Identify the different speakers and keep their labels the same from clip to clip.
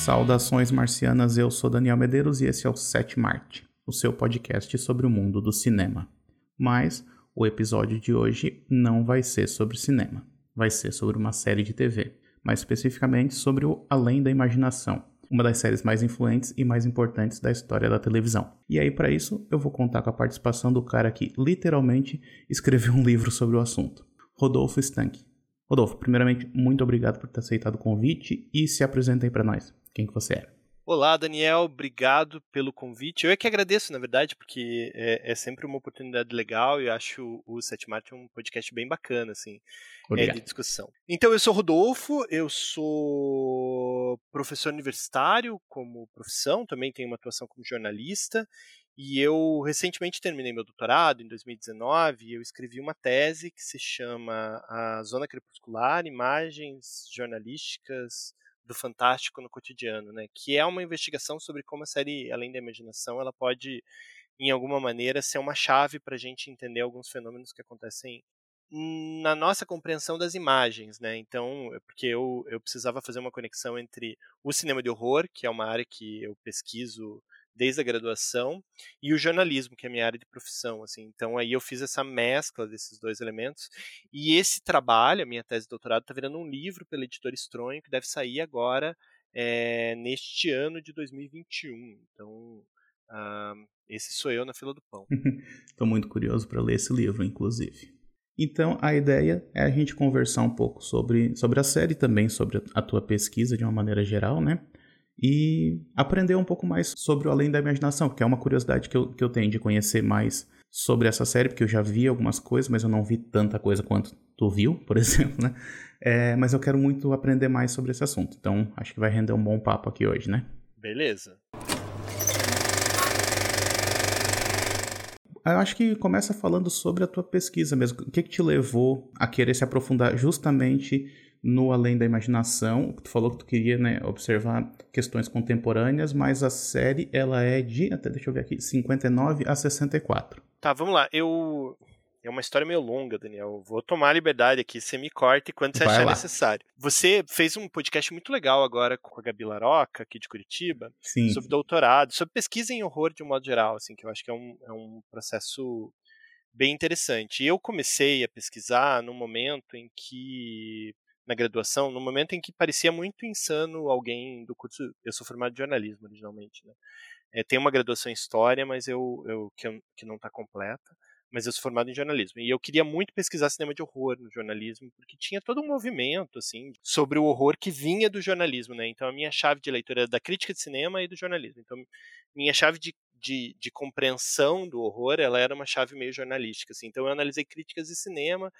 Speaker 1: Saudações marcianas, eu sou Daniel Medeiros e esse é o Sete Marte, o seu podcast sobre o mundo do cinema. Mas o episódio de hoje não vai ser sobre cinema, vai ser sobre uma série de TV, mais especificamente sobre o Além da Imaginação, uma das séries mais influentes e mais importantes da história da televisão. E aí, para isso, eu vou contar com a participação do cara que literalmente escreveu um livro sobre o assunto, Rodolfo Stank. Rodolfo, primeiramente, muito obrigado por ter aceitado o convite e se apresenta aí para nós. Quem que você é?
Speaker 2: Olá, Daniel, obrigado pelo convite. Eu é que agradeço, na verdade, porque é, é sempre uma oportunidade legal e eu acho o Sete Marte um podcast bem bacana, assim, é, de discussão. Então, eu sou Rodolfo, eu sou professor universitário como profissão, também tenho uma atuação como jornalista e eu recentemente terminei meu doutorado, em 2019, e eu escrevi uma tese que se chama A Zona Crepuscular, Imagens Jornalísticas do fantástico no cotidiano, né? Que é uma investigação sobre como a série Além da Imaginação ela pode, em alguma maneira, ser uma chave para a gente entender alguns fenômenos que acontecem na nossa compreensão das imagens, né? Então, é porque eu, eu precisava fazer uma conexão entre o cinema de horror, que é uma área que eu pesquiso desde a graduação, e o jornalismo, que é a minha área de profissão, assim. Então aí eu fiz essa mescla desses dois elementos, e esse trabalho, a minha tese de doutorado, está virando um livro pela editora Estronho, que deve sair agora é, neste ano de 2021. Então, uh, esse sou eu na fila do pão.
Speaker 1: Estou muito curioso para ler esse livro, inclusive. Então, a ideia é a gente conversar um pouco sobre, sobre a série também, sobre a tua pesquisa de uma maneira geral, né? E aprender um pouco mais sobre o Além da Imaginação, que é uma curiosidade que eu, que eu tenho de conhecer mais sobre essa série, porque eu já vi algumas coisas, mas eu não vi tanta coisa quanto tu viu, por exemplo, né? É, mas eu quero muito aprender mais sobre esse assunto, então acho que vai render um bom papo aqui hoje, né?
Speaker 2: Beleza.
Speaker 1: Eu acho que começa falando sobre a tua pesquisa mesmo. O que, que te levou a querer se aprofundar justamente no Além da Imaginação. Tu falou que tu queria né, observar questões contemporâneas, mas a série ela é de, até deixa eu ver aqui, 59 a 64.
Speaker 2: Tá, vamos lá. Eu é uma história meio longa, Daniel. Vou tomar a liberdade aqui, você me corte quando você Vai achar lá. necessário. Você fez um podcast muito legal agora com a Gabi Laroca, aqui de Curitiba, Sim. sobre doutorado, sobre pesquisa em horror de um modo geral, assim, que eu acho que é um, é um processo bem interessante. E eu comecei a pesquisar no momento em que na graduação, no momento em que parecia muito insano alguém do curso. Eu sou formado de jornalismo originalmente, né? É, tem uma graduação em história, mas eu, eu que, que não está completa. Mas eu sou formado em jornalismo e eu queria muito pesquisar cinema de horror no jornalismo porque tinha todo um movimento assim sobre o horror que vinha do jornalismo, né? Então a minha chave de leitura era da crítica de cinema e do jornalismo. Então minha chave de de, de, compreensão do horror, ela era uma chave meio jornalística. Assim. Então eu analisei críticas de cinema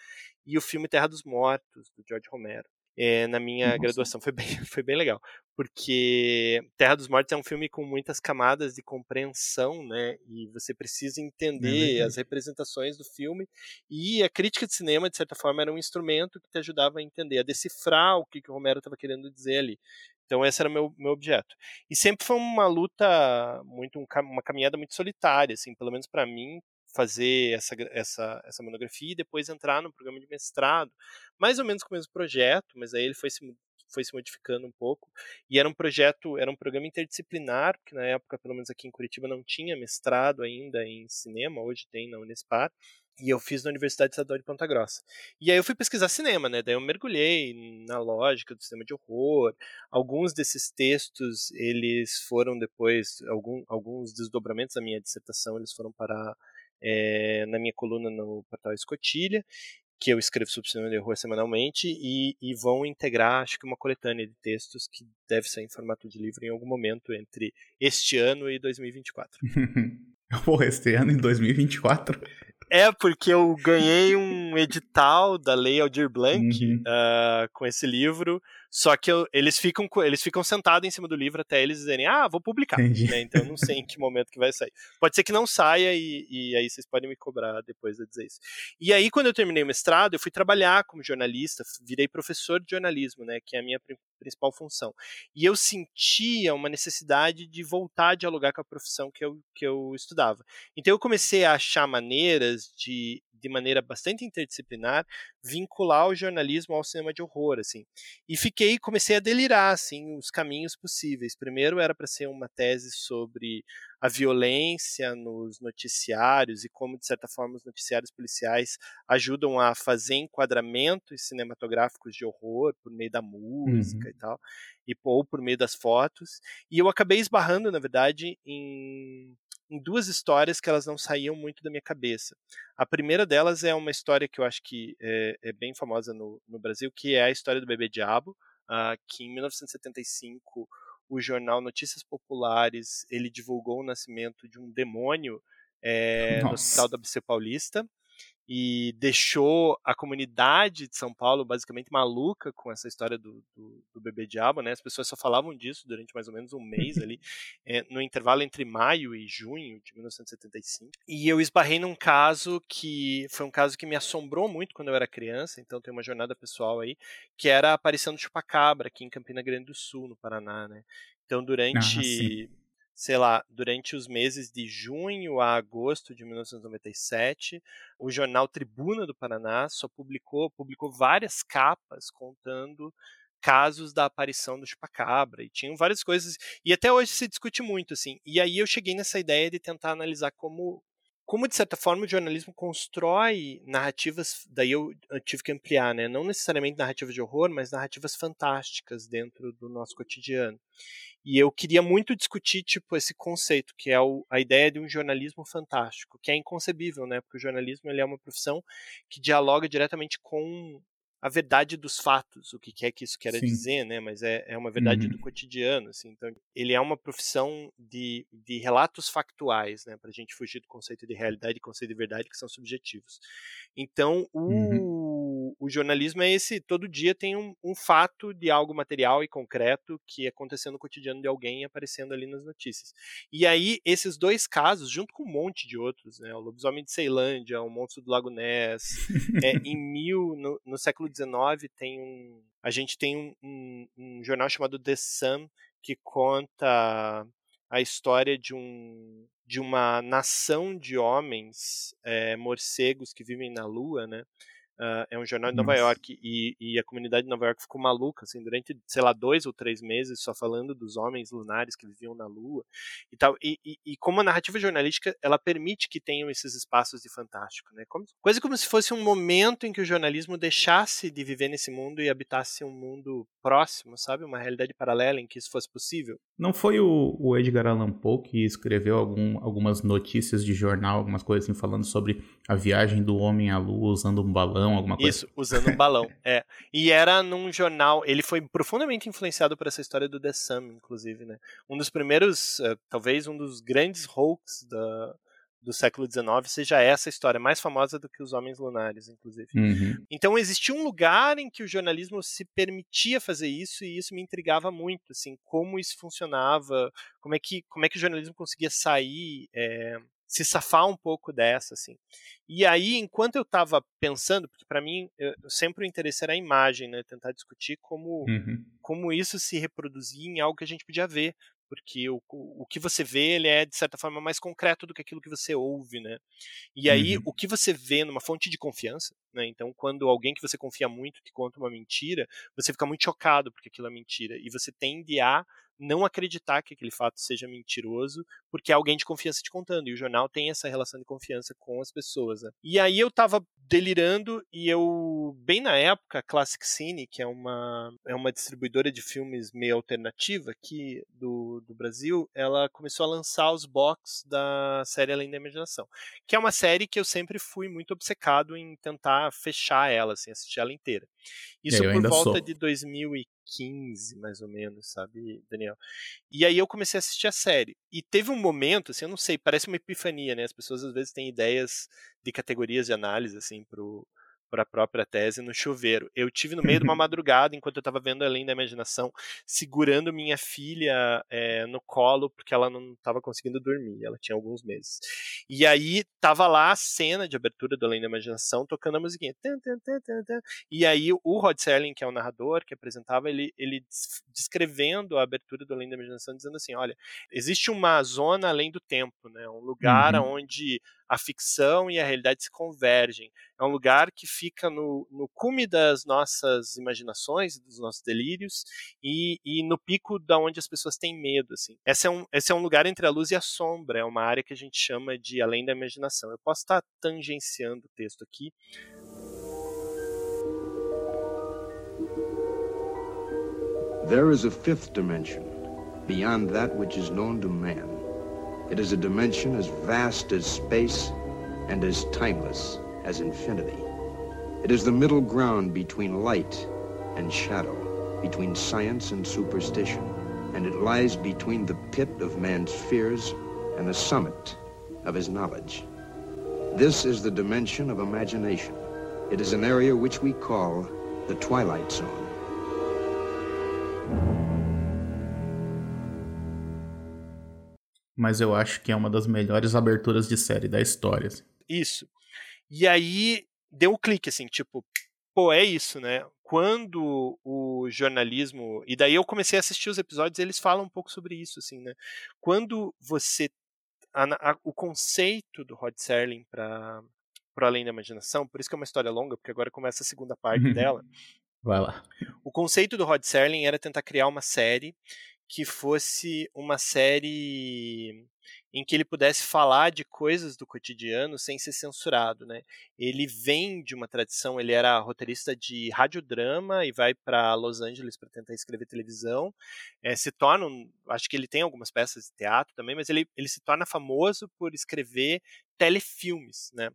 Speaker 2: e o filme Terra dos Mortos, do George Romero. É, na minha Nossa. graduação foi bem, foi bem legal, porque Terra dos Mortos é um filme com muitas camadas de compreensão, né? E você precisa entender é as representações do filme e a crítica de cinema, de certa forma, era um instrumento que te ajudava a entender, a decifrar o que, que o Romero estava querendo dizer ali. Então esse era o meu, meu objeto. E sempre foi uma luta, muito uma caminhada muito solitária, assim, pelo menos para mim, fazer essa, essa, essa monografia e depois entrar no programa de mestrado, mais ou menos com o mesmo projeto, mas aí ele foi se, foi se modificando um pouco. E era um projeto, era um programa interdisciplinar, porque na época, pelo menos aqui em Curitiba, não tinha mestrado ainda em cinema, hoje tem na Unespar. E eu fiz na Universidade Estadual de Ponta Grossa. E aí eu fui pesquisar cinema, né? Daí eu mergulhei na lógica do cinema de horror. Alguns desses textos, eles foram depois, algum, alguns desdobramentos da minha dissertação, eles foram parar é, na minha coluna no portal Escotilha, que eu escrevo sobre cinema de horror semanalmente, e, e vão integrar, acho que uma coletânea de textos que deve sair em formato de livro em algum momento entre este ano e 2024.
Speaker 1: Porra, este ano em 2024?
Speaker 2: É, porque eu ganhei um edital da Lei Aldir Blanc uhum. uh, com esse livro, só que eu, eles, ficam, eles ficam sentados em cima do livro até eles dizerem, ah, vou publicar. Né? Então eu não sei em que momento que vai sair. Pode ser que não saia e, e aí vocês podem me cobrar depois de dizer isso. E aí, quando eu terminei o mestrado, eu fui trabalhar como jornalista, virei professor de jornalismo, né, que é a minha principal função. E eu sentia uma necessidade de voltar a dialogar com a profissão que eu, que eu estudava. Então eu comecei a achar maneiras de, de maneira bastante interdisciplinar, vincular o jornalismo ao cinema de horror, assim. E fiquei, comecei a delirar, assim, os caminhos possíveis. Primeiro era para ser uma tese sobre a violência nos noticiários e como, de certa forma, os noticiários policiais ajudam a fazer enquadramentos cinematográficos de horror por meio da música uhum. e tal, e, ou por meio das fotos. E eu acabei esbarrando, na verdade, em em duas histórias que elas não saíam muito da minha cabeça. A primeira delas é uma história que eu acho que é, é bem famosa no, no, Brasil, que é a história do bebê diabo, uh, que em 1975 o jornal Notícias Populares ele divulgou o nascimento de um demônio é, no Hospital da ABC Paulista e deixou a comunidade de São Paulo basicamente maluca com essa história do, do, do bebê diabo, né? As pessoas só falavam disso durante mais ou menos um mês ali, é, no intervalo entre maio e junho de 1975. E eu esbarrei num caso que foi um caso que me assombrou muito quando eu era criança, então tem uma jornada pessoal aí, que era a aparição do chupacabra aqui em Campina Grande do Sul, no Paraná, né? Então durante ah, sei lá, durante os meses de junho a agosto de 1997, o jornal Tribuna do Paraná só publicou, publicou várias capas contando casos da aparição do chupacabra e tinham várias coisas e até hoje se discute muito assim. E aí eu cheguei nessa ideia de tentar analisar como como de certa forma o jornalismo constrói narrativas, daí eu, tive que ampliar, né? Não necessariamente narrativas de horror, mas narrativas fantásticas dentro do nosso cotidiano. E eu queria muito discutir tipo esse conceito, que é o, a ideia de um jornalismo fantástico, que é inconcebível, né? Porque o jornalismo ele é uma profissão que dialoga diretamente com a verdade dos fatos, o que quer que isso queira Sim. dizer, né? Mas é, é uma verdade uhum. do cotidiano, assim. Então, ele é uma profissão de, de relatos factuais, né? Para a gente fugir do conceito de realidade e conceito de verdade, que são subjetivos. Então, o, uhum. O jornalismo é esse, todo dia tem um, um, fato de algo material e concreto que acontecendo no cotidiano de alguém aparecendo ali nas notícias. E aí, esses dois casos, junto com um monte de outros, né? O lobisomem de Ceilândia, o monstro do Lago Ness, é, em mil, no, no século XIX tem um, a gente tem um, um, um jornal chamado The Sun que conta a história de um de uma nação de homens é, morcegos que vivem na Lua, né? Uh, é um jornal de Nova Nossa. York e, e, a comunidade de Nova York ficou maluca, assim, durante, sei lá, dois ou três meses só falando dos homens lunares que viviam na Lua e tal. E, e, e como a narrativa jornalística, ela permite que tenham esses espaços de fantástico, né? Como, coisa como se fosse um momento em que o jornalismo deixasse de viver nesse mundo e habitasse um mundo próximo, sabe? Uma realidade paralela em que isso fosse possível.
Speaker 1: Não foi o, o Edgar Allan Poe que escreveu algum, algumas notícias de jornal, algumas coisas assim, falando sobre a viagem do homem à Lua usando um balão balão, alguma coisa.
Speaker 2: Isso, usando um balão. é. E era num jornal. Ele foi profundamente influenciado por essa história do The Sun, inclusive, né? Um dos primeiros, uh, talvez um dos grandes hoax da, do século XIX seja essa história, mais famosa do que os Homens Lunares, inclusive. Uhum. Então existia um lugar em que o jornalismo se permitia fazer isso e isso me intrigava muito, assim, como isso funcionava, como é que, como é que o jornalismo conseguia sair é, se safar um pouco dessa, assim. E aí, enquanto eu estava pensando, porque para mim eu, sempre o interesse era a imagem, né, tentar discutir como uhum. como isso se reproduzia em algo que a gente podia ver, porque o, o que você vê ele é de certa forma mais concreto do que aquilo que você ouve, né? E aí uhum. o que você vê numa fonte de confiança, né? Então quando alguém que você confia muito te conta uma mentira, você fica muito chocado porque aquilo é mentira e você tende a não acreditar que aquele fato seja mentiroso, porque é alguém de confiança te contando. E o jornal tem essa relação de confiança com as pessoas. Né? E aí eu tava delirando e eu, bem na época, Classic Cine, que é uma, é uma distribuidora de filmes meio alternativa aqui do, do Brasil, ela começou a lançar os box da série Além da Imaginação, que é uma série que eu sempre fui muito obcecado em tentar fechar ela, assim, assistir ela inteira. Isso por volta sou. de 2015, mais ou menos, sabe, Daniel? E aí eu comecei a assistir a série. E teve um momento, assim, eu não sei, parece uma epifania, né? As pessoas às vezes têm ideias de categorias de análise, assim, pro, para a própria tese no chuveiro. Eu tive no meio de uma madrugada, enquanto eu estava vendo Além da Imaginação, segurando minha filha é, no colo, porque ela não estava conseguindo dormir, ela tinha alguns meses. E aí tava lá a cena de abertura do Além da Imaginação, tocando a musiquinha. E aí o Rod Serling, que é o narrador, que apresentava, ele, ele descrevendo a abertura do Além da Imaginação, dizendo assim, olha, existe uma zona além do tempo, né? um lugar uhum. onde a ficção e a realidade se convergem. É um lugar que fica no, no cume das nossas imaginações, dos nossos delírios e, e no pico da onde as pessoas têm medo. Assim. Esse, é um, esse é um lugar entre a luz e a sombra, é uma área que a gente chama de além da imaginação. Eu posso estar tangenciando o texto aqui.
Speaker 3: There is a fifth dimension, beyond that which is known to man. It is a dimension as vast as space and as timeless as infinity. It is the middle ground between light and shadow, between science and superstition, and it lies between the pit of man's fears and the summit of his knowledge. This is the dimension of imagination. It is an area which we call the Twilight Zone.
Speaker 1: Mas eu acho que é uma das melhores aberturas de série da história. Assim.
Speaker 2: Isso. E aí deu um clique, assim, tipo, pô, é isso, né? Quando o jornalismo. E daí eu comecei a assistir os episódios eles falam um pouco sobre isso, assim, né? Quando você. A, a, o conceito do Rod Serling para para além da imaginação, por isso que é uma história longa, porque agora começa a segunda parte dela.
Speaker 1: Vai lá.
Speaker 2: O conceito do Rod Serling era tentar criar uma série que fosse uma série em que ele pudesse falar de coisas do cotidiano sem ser censurado, né? Ele vem de uma tradição, ele era roteirista de radiodrama e vai para Los Angeles para tentar escrever televisão. É, se torna, acho que ele tem algumas peças de teatro também, mas ele, ele se torna famoso por escrever telefilmes, né?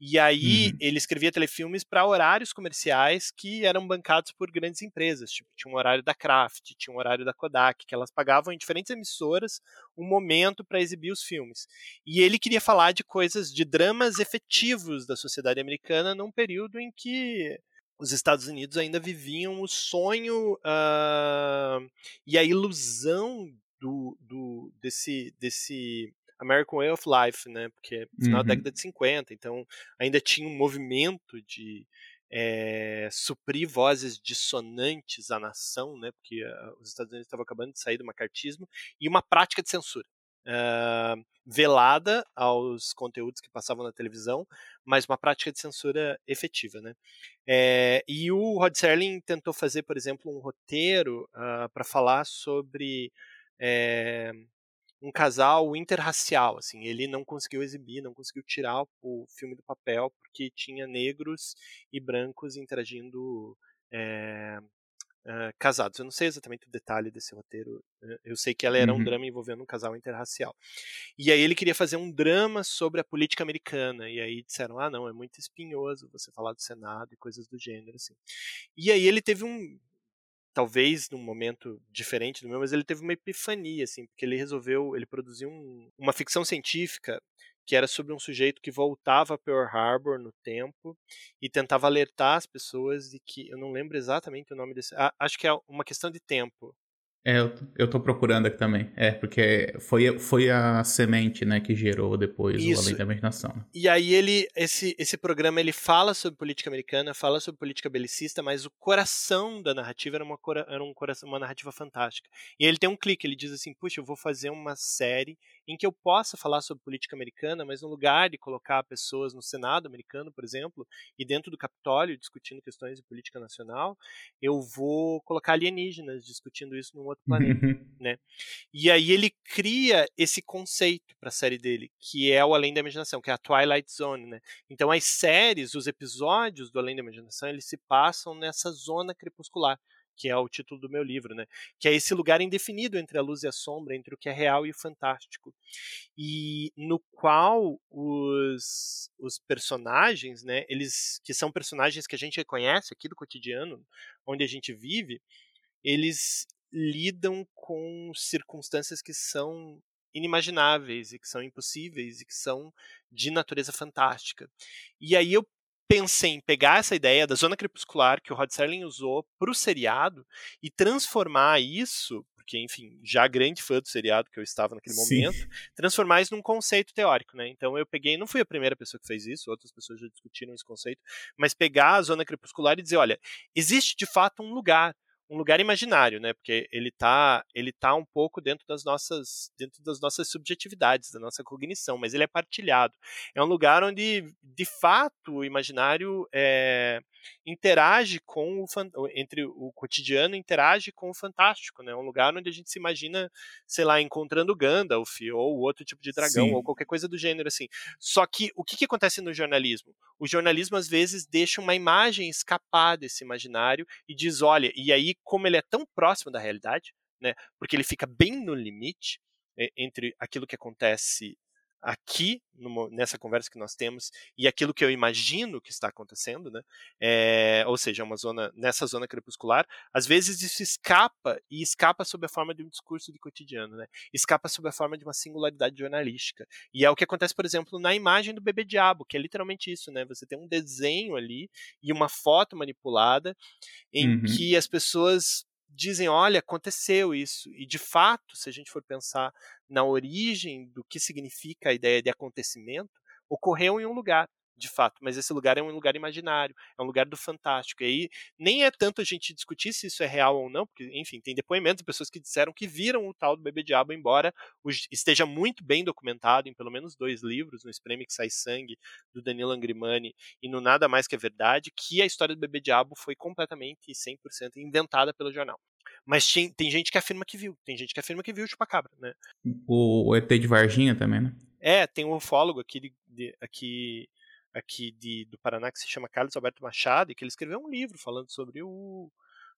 Speaker 2: E aí uhum. ele escrevia telefilmes para horários comerciais que eram bancados por grandes empresas, tipo, tinha um horário da Kraft, tinha um horário da Kodak, que elas pagavam em diferentes emissoras um momento para exibir os filmes. E ele queria falar de coisas, de dramas efetivos da sociedade americana num período em que os Estados Unidos ainda viviam o sonho uh, e a ilusão do, do, desse, desse American Way of Life, né? Porque final uhum. da década de 50, então ainda tinha um movimento de é, suprir vozes dissonantes à nação, né? Porque uh, os Estados Unidos estavam acabando de sair do macartismo e uma prática de censura. Uh, velada aos conteúdos que passavam na televisão, mas uma prática de censura efetiva, né? É, e o Rod Serling tentou fazer, por exemplo, um roteiro uh, para falar sobre é, um casal interracial, assim, ele não conseguiu exibir, não conseguiu tirar o filme do papel porque tinha negros e brancos interagindo é, é, casados. Eu não sei exatamente o detalhe desse roteiro, eh, eu sei que ela era uhum. um drama envolvendo um casal interracial. E aí ele queria fazer um drama sobre a política americana, e aí disseram, ah não, é muito espinhoso você falar do Senado e coisas do gênero, assim. E aí ele teve um, talvez num momento diferente do meu, mas ele teve uma epifania, assim, porque ele resolveu, ele produziu um, uma ficção científica que era sobre um sujeito que voltava a Pearl Harbor no tempo e tentava alertar as pessoas de que, eu não lembro exatamente o nome desse, acho que é uma questão de tempo,
Speaker 1: é, eu, eu tô procurando aqui também. É, porque foi, foi a semente, né, que gerou depois Isso. o Além da Imaginação.
Speaker 2: E aí ele, esse, esse programa, ele fala sobre política americana, fala sobre política belicista, mas o coração da narrativa era uma, era um coração, uma narrativa fantástica. E ele tem um clique, ele diz assim, puxa, eu vou fazer uma série em que eu possa falar sobre política americana, mas no lugar de colocar pessoas no Senado americano, por exemplo, e dentro do Capitólio discutindo questões de política nacional, eu vou colocar alienígenas discutindo isso num outro planeta, uhum. né? E aí ele cria esse conceito para a série dele, que é o Além da Imaginação, que é a Twilight Zone, né? Então as séries, os episódios do Além da Imaginação, eles se passam nessa zona crepuscular que é o título do meu livro, né? Que é esse lugar indefinido entre a luz e a sombra, entre o que é real e o fantástico. E no qual os, os personagens, né, eles que são personagens que a gente reconhece aqui do cotidiano, onde a gente vive, eles lidam com circunstâncias que são inimagináveis e que são impossíveis e que são de natureza fantástica. E aí eu pensei em pegar essa ideia da zona crepuscular que o Rod Serling usou para o seriado e transformar isso, porque enfim, já grande fã do seriado que eu estava naquele Sim. momento, transformar isso num conceito teórico, né? Então eu peguei, não fui a primeira pessoa que fez isso, outras pessoas já discutiram esse conceito, mas pegar a zona crepuscular e dizer, olha, existe de fato um lugar um lugar imaginário, né? Porque ele está ele tá um pouco dentro das nossas dentro das nossas subjetividades, da nossa cognição, mas ele é partilhado. É um lugar onde, de fato, o imaginário é, interage com o entre o cotidiano interage com o fantástico, né? Um lugar onde a gente se imagina, sei lá, encontrando Gandalf ou outro tipo de dragão Sim. ou qualquer coisa do gênero assim. Só que o que, que acontece no jornalismo? O jornalismo às vezes deixa uma imagem escapar desse imaginário e diz, olha, e aí como ele é tão próximo da realidade, né? Porque ele fica bem no limite entre aquilo que acontece aqui numa, nessa conversa que nós temos e aquilo que eu imagino que está acontecendo, né? É, ou seja, uma zona nessa zona crepuscular, às vezes isso escapa e escapa sob a forma de um discurso de cotidiano, né? Escapa sob a forma de uma singularidade jornalística e é o que acontece, por exemplo, na imagem do bebê diabo, que é literalmente isso, né? Você tem um desenho ali e uma foto manipulada em uhum. que as pessoas dizem, olha, aconteceu isso. E de fato, se a gente for pensar na origem do que significa a ideia de acontecimento, ocorreu em um lugar de fato, mas esse lugar é um lugar imaginário, é um lugar do fantástico. E aí nem é tanto a gente discutir se isso é real ou não, porque, enfim, tem depoimentos de pessoas que disseram que viram o tal do bebê diabo, embora esteja muito bem documentado em pelo menos dois livros, no Espreme que sai sangue, do Danilo Angrimani, e no Nada Mais Que é Verdade, que a história do bebê diabo foi completamente e 100% inventada pelo jornal. Mas tem, tem gente que afirma que viu, tem gente que afirma que viu o chupacabra, né?
Speaker 1: O, o ET de Varginha também, né?
Speaker 2: É, tem um ufólogo aqui, de, de, aqui aqui de, do Paraná que se chama Carlos Alberto Machado e que ele escreveu um livro falando sobre o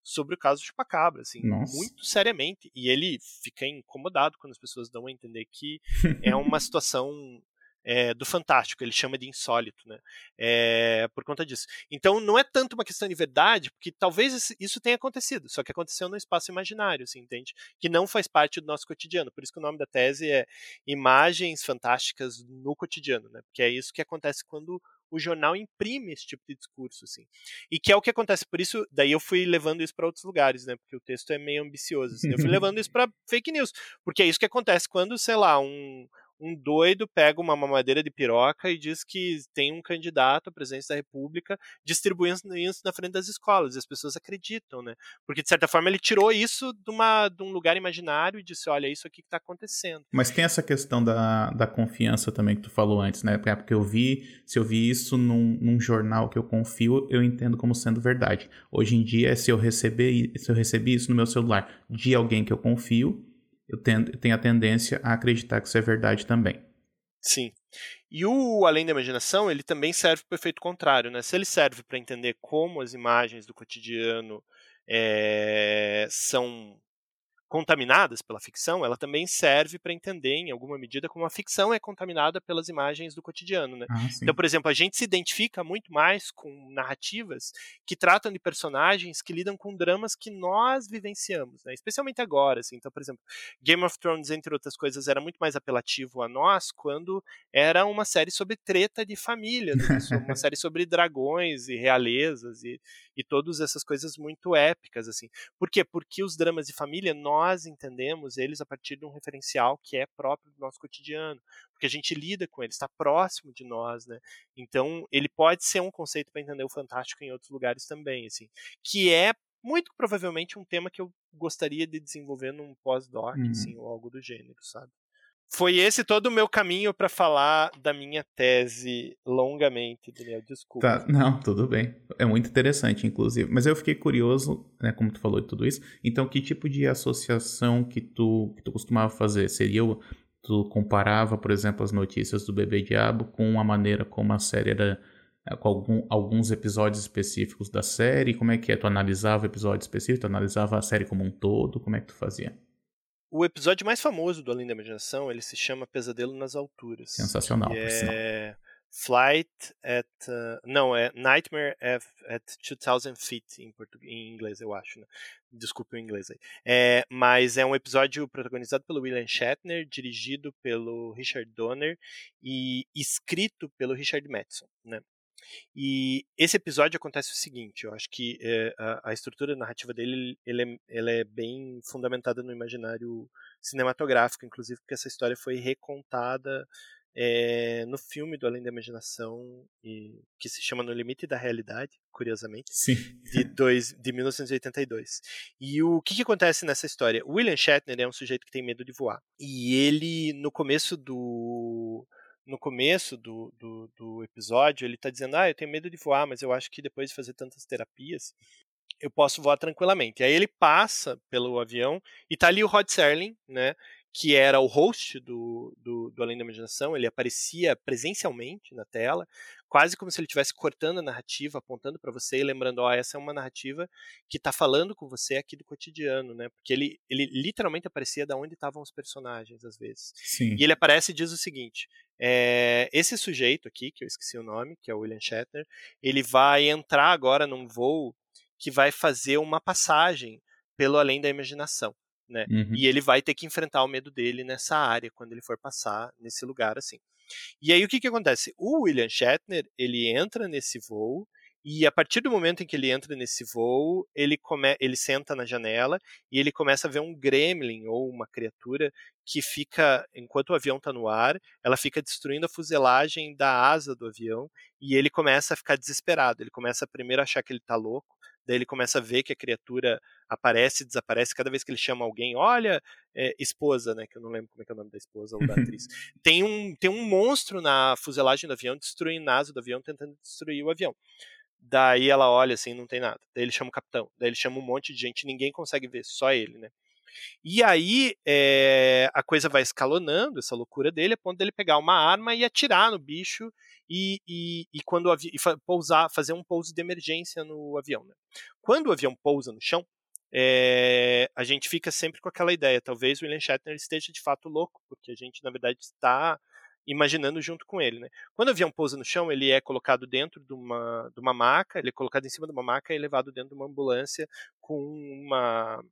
Speaker 2: sobre o caso de Chupacabra, assim, Nossa. muito seriamente. E ele fica incomodado quando as pessoas dão a entender que é uma situação é, do fantástico, ele chama de insólito, né? É, por conta disso. Então não é tanto uma questão de verdade, porque talvez isso tenha acontecido, só que aconteceu no espaço imaginário, assim, entende? Que não faz parte do nosso cotidiano. Por isso que o nome da tese é Imagens Fantásticas no Cotidiano, né? Porque é isso que acontece quando o jornal imprime esse tipo de discurso, assim. E que é o que acontece. Por isso, daí eu fui levando isso para outros lugares, né? Porque o texto é meio ambicioso. Assim. Eu fui levando isso para fake news, porque é isso que acontece quando, sei lá, um um doido pega uma mamadeira de piroca e diz que tem um candidato à presidência da República distribuindo isso na frente das escolas. E as pessoas acreditam, né? Porque, de certa forma, ele tirou isso de, uma, de um lugar imaginário e disse: olha, isso aqui que está acontecendo.
Speaker 1: Mas tem essa questão da, da confiança também que tu falou antes, né? Porque eu vi, se eu vi isso num, num jornal que eu confio, eu entendo como sendo verdade. Hoje em dia, se eu receber, se eu receber isso no meu celular de alguém que eu confio, eu tenho a tendência a acreditar que isso é verdade também.
Speaker 2: Sim. E o Além da Imaginação, ele também serve para o efeito contrário, né? Se ele serve para entender como as imagens do cotidiano é, são contaminadas pela ficção, ela também serve para entender, em alguma medida, como a ficção é contaminada pelas imagens do cotidiano. Né? Ah, então, por exemplo, a gente se identifica muito mais com narrativas que tratam de personagens que lidam com dramas que nós vivenciamos, né? especialmente agora. Assim. Então, por exemplo, Game of Thrones, entre outras coisas, era muito mais apelativo a nós quando era uma série sobre treta de família, né? uma série sobre dragões e realezas e, e todas essas coisas muito épicas. assim. Por quê? Porque os dramas de família, nós entendemos eles a partir de um referencial que é próprio do nosso cotidiano, porque a gente lida com ele, está próximo de nós, né? Então, ele pode ser um conceito para entender o fantástico em outros lugares também, assim, que é muito provavelmente um tema que eu gostaria de desenvolver num pós-doc, uhum. assim, ou algo do gênero, sabe? Foi esse todo o meu caminho para falar da minha tese longamente, Daniel. Desculpa.
Speaker 1: Tá, não, tudo bem. É muito interessante, inclusive. Mas eu fiquei curioso, né, como tu falou de tudo isso. Então, que tipo de associação que tu, que tu costumava fazer? Seria o, tu comparava, por exemplo, as notícias do Bebê Diabo com a maneira como a série era é, com algum, alguns episódios específicos da série? Como é que é? Tu analisava o episódio específico? Tu analisava a série como um todo? Como é que tu fazia?
Speaker 2: O episódio mais famoso do Além da Imaginação, ele se chama Pesadelo nas Alturas.
Speaker 1: Sensacional, por
Speaker 2: é Flight at... Uh, não, é Nightmare at, at 2000 Feet, em, em inglês, eu acho. Né? Desculpe o inglês aí. É, mas é um episódio protagonizado pelo William Shatner, dirigido pelo Richard Donner e escrito pelo Richard Madison. Né? E esse episódio acontece o seguinte, eu acho que é, a, a, estrutura narrativa dele ele é, ela é bem fundamentada no imaginário cinematográfico, inclusive porque essa história foi recontada é, no filme do Além da Imaginação, e, que se chama No Limite da Realidade, curiosamente,
Speaker 1: Sim.
Speaker 2: De, dois, de 1982. E o que, que acontece nessa história? William Shatner é um sujeito que tem medo de voar. E ele, no começo do no começo do, do, do, episódio, ele está dizendo: Ah, eu tenho medo de voar, mas eu acho que depois de fazer tantas terapias, eu posso voar tranquilamente. Aí ele passa pelo avião e tá ali o Rod Serling, né? Que era o host do, do, do, Além da Imaginação, ele aparecia presencialmente na tela, quase como se ele estivesse cortando a narrativa, apontando para você e lembrando, ó, oh, essa é uma narrativa que está falando com você aqui do cotidiano, né? Porque ele, ele literalmente aparecia da onde estavam os personagens, às vezes.
Speaker 1: Sim.
Speaker 2: E ele aparece e diz o seguinte, é, esse sujeito aqui, que eu esqueci o nome, que é o William Shatner, ele vai entrar agora num voo que vai fazer uma passagem pelo Além da Imaginação né? Uhum. E ele vai ter que enfrentar o medo dele nessa área quando ele for passar nesse lugar assim. E aí o que que acontece? O William Shatner, ele entra nesse voo e a partir do momento em que ele entra nesse voo, ele, come, ele senta na janela e ele começa a ver um gremlin ou uma criatura que fica, enquanto o avião está no ar, ela fica destruindo a fuselagem da asa do avião e ele começa a ficar desesperado. Ele começa a primeiro a achar que ele está louco, daí ele começa a ver que a criatura aparece e desaparece cada vez que ele chama alguém, olha, é, esposa, né, que eu não lembro como é, é o nome da esposa ou da atriz. tem um tem um monstro na fuselagem do avião destruindo a asa do avião, tentando destruir o avião. Daí ela olha assim, não tem nada. Daí ele chama o capitão. Daí ele chama um monte de gente, ninguém consegue ver, só ele, né? E aí é, a coisa vai escalonando, essa loucura dele, a ponto dele pegar uma arma e atirar no bicho e, e, e quando e pousar, fazer um pouso de emergência no avião. Né? Quando o avião pousa no chão, é, a gente fica sempre com aquela ideia, talvez o William Shatner esteja de fato louco, porque a gente na verdade está imaginando junto com ele. Né? Quando o avião pousa no chão, ele é colocado dentro de uma, de uma maca, ele é colocado em cima de uma maca e levado dentro de uma ambulância com uma.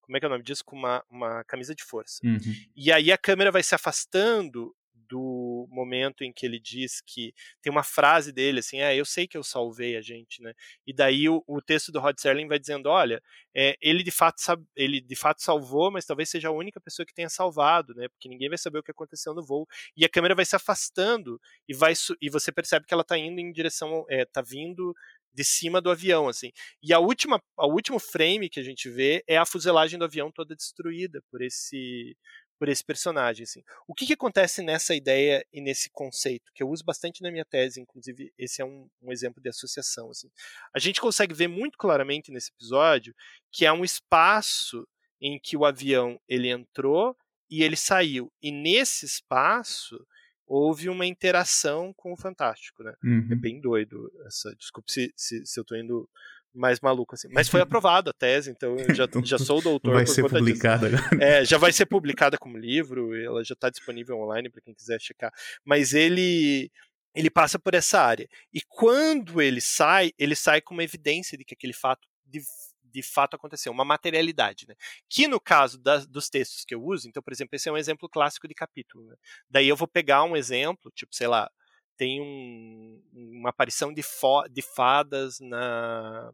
Speaker 2: Como é que é o nome disso? Com uma, uma camisa de força.
Speaker 1: Uhum.
Speaker 2: E aí a câmera vai se afastando do momento em que ele diz que tem uma frase dele assim, é, eu sei que eu salvei a gente, né? E daí o, o texto do Rod Serling vai dizendo, olha, é, ele de fato ele de fato salvou, mas talvez seja a única pessoa que tenha salvado, né? Porque ninguém vai saber o que aconteceu no voo. E a câmera vai se afastando e vai e você percebe que ela está indo em direção, é, tá vindo de cima do avião, assim. E a última, a último frame que a gente vê é a fuselagem do avião toda destruída por esse por esse personagem. Assim. O que, que acontece nessa ideia e nesse conceito, que eu uso bastante na minha tese, inclusive esse é um, um exemplo de associação. Assim. A gente consegue ver muito claramente nesse episódio que é um espaço em que o avião ele entrou e ele saiu. E nesse espaço houve uma interação com o Fantástico, né? É
Speaker 1: uhum.
Speaker 2: É bem doido essa. Desculpe se, se, se eu estou indo mais maluco assim. Mas foi aprovado a tese, então eu já, já sou doutor.
Speaker 1: Vai ser publicada.
Speaker 2: É, já vai ser publicada como livro, ela já está disponível online para quem quiser checar. Mas ele ele passa por essa área. E quando ele sai, ele sai com uma evidência de que aquele fato de, de fato aconteceu, uma materialidade, né? Que no caso das, dos textos que eu uso, então, por exemplo, esse é um exemplo clássico de capítulo, né? Daí eu vou pegar um exemplo, tipo, sei lá, tem um, uma aparição de, de fadas na,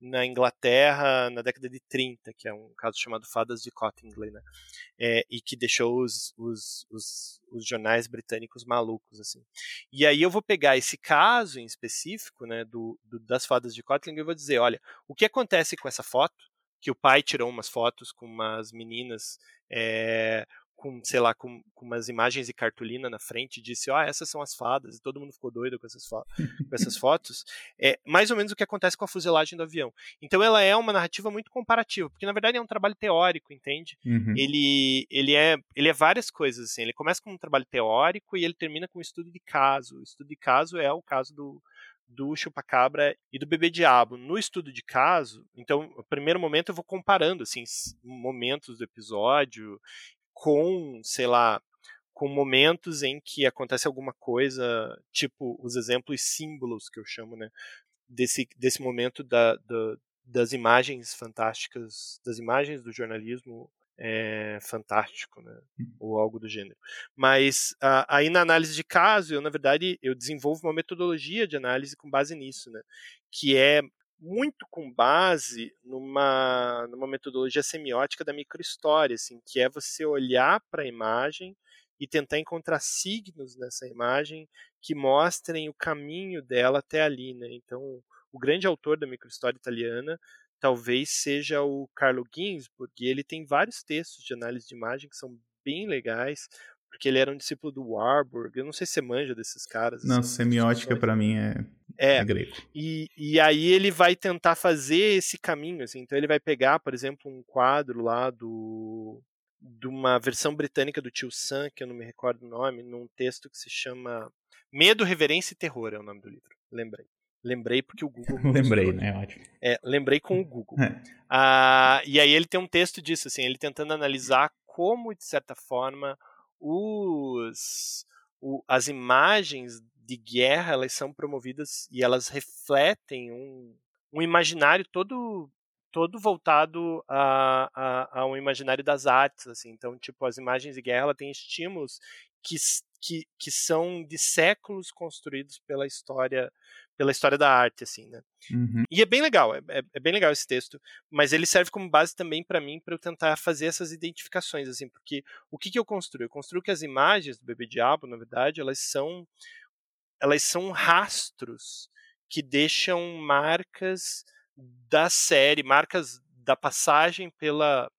Speaker 2: na Inglaterra na década de 30, que é um caso chamado Fadas de Cottingley, né? É, e que deixou os, os, os, os, jornais britânicos malucos, assim. E aí eu vou pegar esse caso em específico, né, do, do das Fadas de Cottingley e vou dizer, olha, o que acontece com essa foto? Que o pai tirou umas fotos com umas meninas é, com, sei lá, com, com, umas imagens de cartolina na frente e disse, ah, essas são as fadas, e todo mundo ficou doido com essas, com essas fotos, é mais ou menos o que acontece com a fuselagem do avião. Então ela é uma narrativa muito comparativa, porque na verdade é um trabalho teórico, entende?
Speaker 1: Uhum.
Speaker 2: Ele, ele, é, ele é várias coisas, assim, ele começa com um trabalho teórico e ele termina com um estudo de caso. O estudo de caso é o caso do, do chupacabra e do bebê diabo. No estudo de caso, então, no primeiro momento eu vou comparando assim momentos do episódio com, sei lá, com momentos em que acontece alguma coisa, tipo os exemplos símbolos que eu chamo, né, desse, desse momento da, da, das imagens fantásticas, das imagens do jornalismo é, fantástico, né, hum. ou algo do gênero. Mas a, aí na análise de caso, eu na verdade eu desenvolvo uma metodologia de análise com base nisso, né, que é muito com base numa, numa metodologia semiótica da microhistória, assim, que é você olhar para a imagem e tentar encontrar signos nessa imagem que mostrem o caminho dela até ali, né? Então, o grande autor da microhistória italiana talvez seja o Carlo Ginzburg, e ele tem vários textos de análise de imagem que são bem legais, porque ele era um discípulo do Warburg. Eu não sei se você manja desses caras.
Speaker 1: Não, assim, semiótica para mim é, é, é grego.
Speaker 2: E, e aí ele vai tentar fazer esse caminho. Assim. Então ele vai pegar, por exemplo, um quadro lá do de uma versão britânica do Tio Sam, que eu não me recordo o nome, num texto que se chama Medo, Reverência e Terror, é o nome do livro. Lembrei. Lembrei porque o Google.
Speaker 1: lembrei, né? Ótimo.
Speaker 2: É, lembrei com o Google. É. Ah, e aí ele tem um texto disso, assim, ele tentando analisar como, de certa forma, os, o, as imagens de guerra elas são promovidas e elas refletem um, um imaginário todo todo voltado a, a, a, um imaginário das artes assim. Então tipo as imagens de guerra ela tem estímulos que, que, que são de séculos construídos pela história pela história da arte, assim, né? Uhum. E é bem legal, é, é, é, bem legal esse texto, mas ele serve como base também para mim para eu tentar fazer essas identificações, assim, porque o que, que eu construo? Eu construo que as imagens do bebê diabo, na verdade, elas são elas são rastros que deixam marcas da série, marcas da passagem pela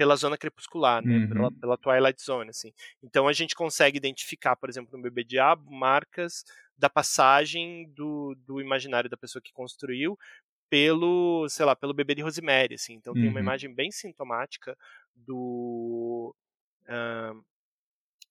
Speaker 2: pela zona crepuscular, né? Uhum. Pela, pela, Twilight Zone, assim. Então a gente consegue identificar, por exemplo, no Bebê Diabo, marcas da passagem do, do imaginário da pessoa que construiu pelo, sei lá, pelo bebê de Rosemary, assim. Então uhum. tem uma uhum. imagem bem sintomática do uh,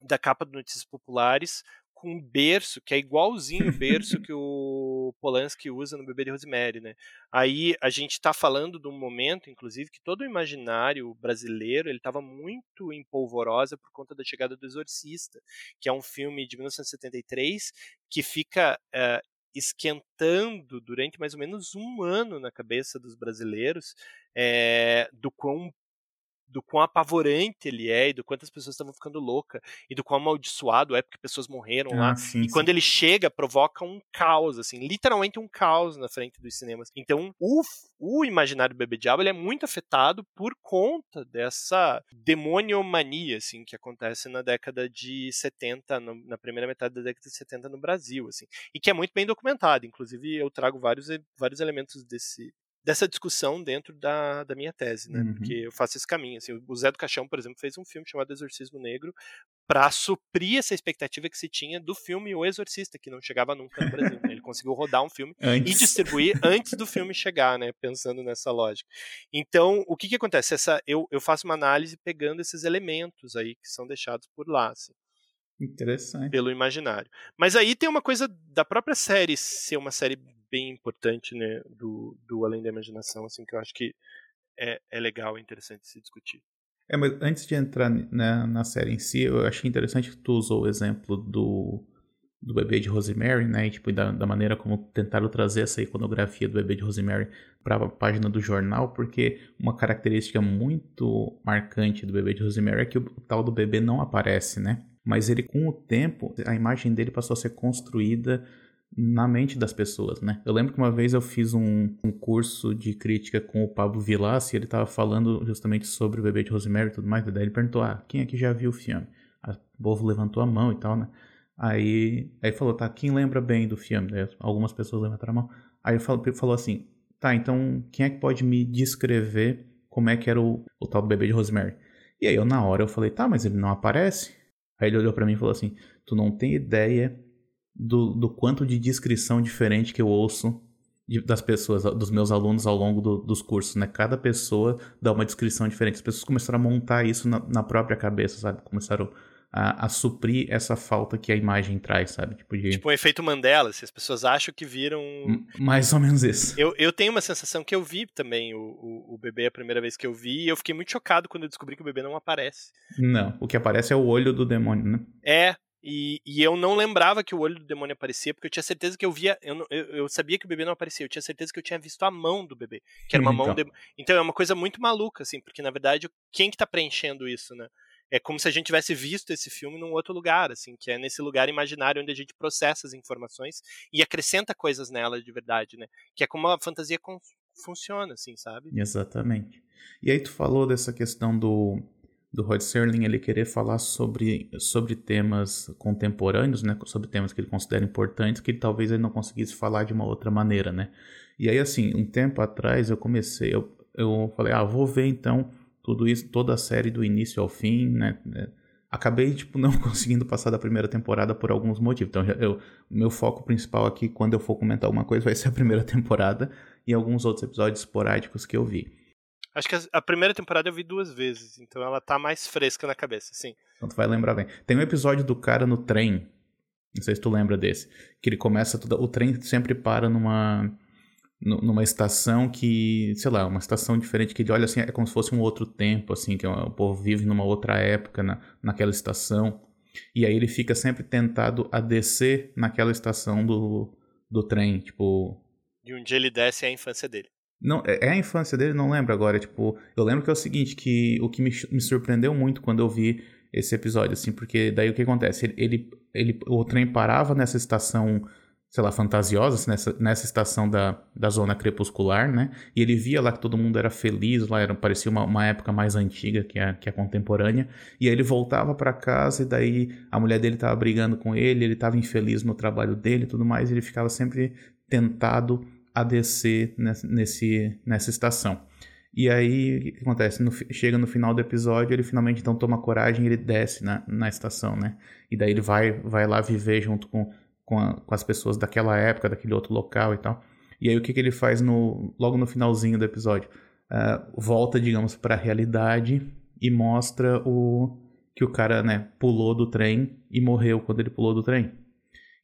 Speaker 2: da capa do Notícias Populares com um berço, que é igualzinho o berço que o Polanski usa no Bebê de Rosemary, né? Aí a gente está falando de um momento, inclusive, que todo o imaginário brasileiro ele estava muito em polvorosa por conta da chegada do Exorcista, que é um filme de 1973 que fica uh, esquentando durante mais ou menos um ano na cabeça dos brasileiros é, do quão do quão apavorante ele é e do quanto as pessoas estavam ficando loucas e do quão amaldiçoado é porque pessoas morreram ah, lá. Sim, e sim. quando ele chega, provoca um caos, assim, literalmente um caos na frente dos cinemas. Então, o, o imaginário do Bebê Diabo ele é muito afetado por conta dessa demoniomania, assim, que acontece na década de 70, no, na primeira metade da década de 70 no Brasil, assim, e que é muito bem documentado. Inclusive, eu trago vários, vários elementos desse, dessa discussão dentro da, da minha tese, né? Uhum. Porque eu faço esse caminho. Assim, o Zé do Caixão, por exemplo, fez um filme chamado Exorcismo Negro para suprir essa expectativa que se tinha do filme O Exorcista, que não chegava nunca no Brasil. Né? Ele conseguiu rodar um filme antes. e distribuir antes do filme chegar, né? Pensando nessa lógica. Então, o que que acontece? Essa, eu, eu faço uma análise pegando esses elementos aí que são deixados por lá, assim.
Speaker 1: Interessante.
Speaker 2: Pelo imaginário. Mas aí tem uma coisa da própria série ser uma série bem importante, né, do, do Além da Imaginação, assim, que eu acho que é, é legal, é interessante se discutir.
Speaker 1: É, mas antes de entrar né, na série em si, eu achei interessante que tu usou o exemplo do, do bebê de Rosemary, né, e, tipo, da, da maneira como tentaram trazer essa iconografia do bebê de Rosemary para a página do jornal, porque uma característica muito marcante do bebê de Rosemary é que o tal do bebê não aparece, né, mas ele com o tempo, a imagem dele passou a ser construída na mente das pessoas, né? Eu lembro que uma vez eu fiz um, um curso de crítica com o Pablo Vilas e ele estava falando justamente sobre o bebê de Rosemary e tudo mais, daí ele perguntou, ah, quem aqui já viu o filme? A povo levantou a mão e tal, né? Aí, aí falou, tá, quem lembra bem do filme? Daí algumas pessoas levantaram a mão. Aí ele falou, falou assim, tá, então quem é que pode me descrever como é que era o, o tal do bebê de Rosemary? E aí eu na hora eu falei, tá, mas ele não aparece? Aí ele olhou para mim e falou assim, tu não tem ideia do, do quanto de descrição diferente que eu ouço de, das pessoas, dos meus alunos ao longo do, dos cursos, né? Cada pessoa dá uma descrição diferente. As pessoas começaram a montar isso na, na própria cabeça, sabe? Começaram a, a, suprir essa falta que a imagem traz, sabe?
Speaker 2: Tipo, de... tipo um efeito Mandela, se as pessoas acham que viram.
Speaker 1: Mais ou menos isso.
Speaker 2: Eu, eu tenho uma sensação que eu vi também o, o, o, bebê a primeira vez que eu vi, e eu fiquei muito chocado quando eu descobri que o bebê não aparece.
Speaker 1: Não, o que aparece é o olho do demônio, né?
Speaker 2: É, e, e, eu não lembrava que o olho do demônio aparecia, porque eu tinha certeza que eu via. Eu, eu, eu, sabia que o bebê não aparecia, eu tinha certeza que eu tinha visto a mão do bebê. Que era uma então. mão. De, então é uma coisa muito maluca, assim, porque na verdade, quem que tá preenchendo isso, né? É como se a gente tivesse visto esse filme num outro lugar, assim, que é nesse lugar imaginário onde a gente processa as informações e acrescenta coisas nela de verdade, né? Que é como a fantasia funciona, assim, sabe?
Speaker 1: Exatamente. E aí tu falou dessa questão do do Rod Serling ele querer falar sobre, sobre temas contemporâneos, né, sobre temas que ele considera importantes, que ele, talvez ele não conseguisse falar de uma outra maneira, né. E aí, assim, um tempo atrás eu comecei, eu, eu falei, ah, vou ver então tudo isso, toda a série do início ao fim, né, acabei, tipo, não conseguindo passar da primeira temporada por alguns motivos. Então, eu, meu foco principal aqui, quando eu for comentar alguma coisa, vai ser a primeira temporada e alguns outros episódios esporádicos que eu vi.
Speaker 2: Acho que a primeira temporada eu vi duas vezes, então ela tá mais fresca na cabeça, sim.
Speaker 1: Então tu vai lembrar bem. Tem um episódio do cara no trem, não sei se tu lembra desse, que ele começa tudo, o trem sempre para numa numa estação que, sei lá, uma estação diferente que ele olha assim, é como se fosse um outro tempo, assim, que o povo vive numa outra época na, naquela estação. E aí ele fica sempre tentado a descer naquela estação do, do trem, tipo...
Speaker 2: E um dia ele desce é a infância dele.
Speaker 1: Não, é, é a infância dele, não lembro agora. Tipo, eu lembro que é o seguinte, que o que me, me surpreendeu muito quando eu vi esse episódio, assim, porque daí o que acontece? Ele, ele, ele o trem parava nessa estação, sei lá, fantasiosa, assim, nessa, nessa estação da, da zona crepuscular, né? E ele via lá que todo mundo era feliz, lá era, parecia uma, uma época mais antiga que a, que a contemporânea. E aí ele voltava para casa e daí a mulher dele tava brigando com ele, ele tava infeliz no trabalho dele e tudo mais, e ele ficava sempre tentado a descer nesse, nessa estação. E aí, o que acontece? No, chega no final do episódio, ele finalmente então toma coragem e ele desce na, na estação, né? E daí ele vai, vai lá viver junto com, com, a, com as pessoas daquela época, daquele outro local e tal. E aí o que, que ele faz no, logo no finalzinho do episódio? Uh, volta, digamos, para a realidade e mostra o que o cara, né, pulou do trem e morreu quando ele pulou do trem.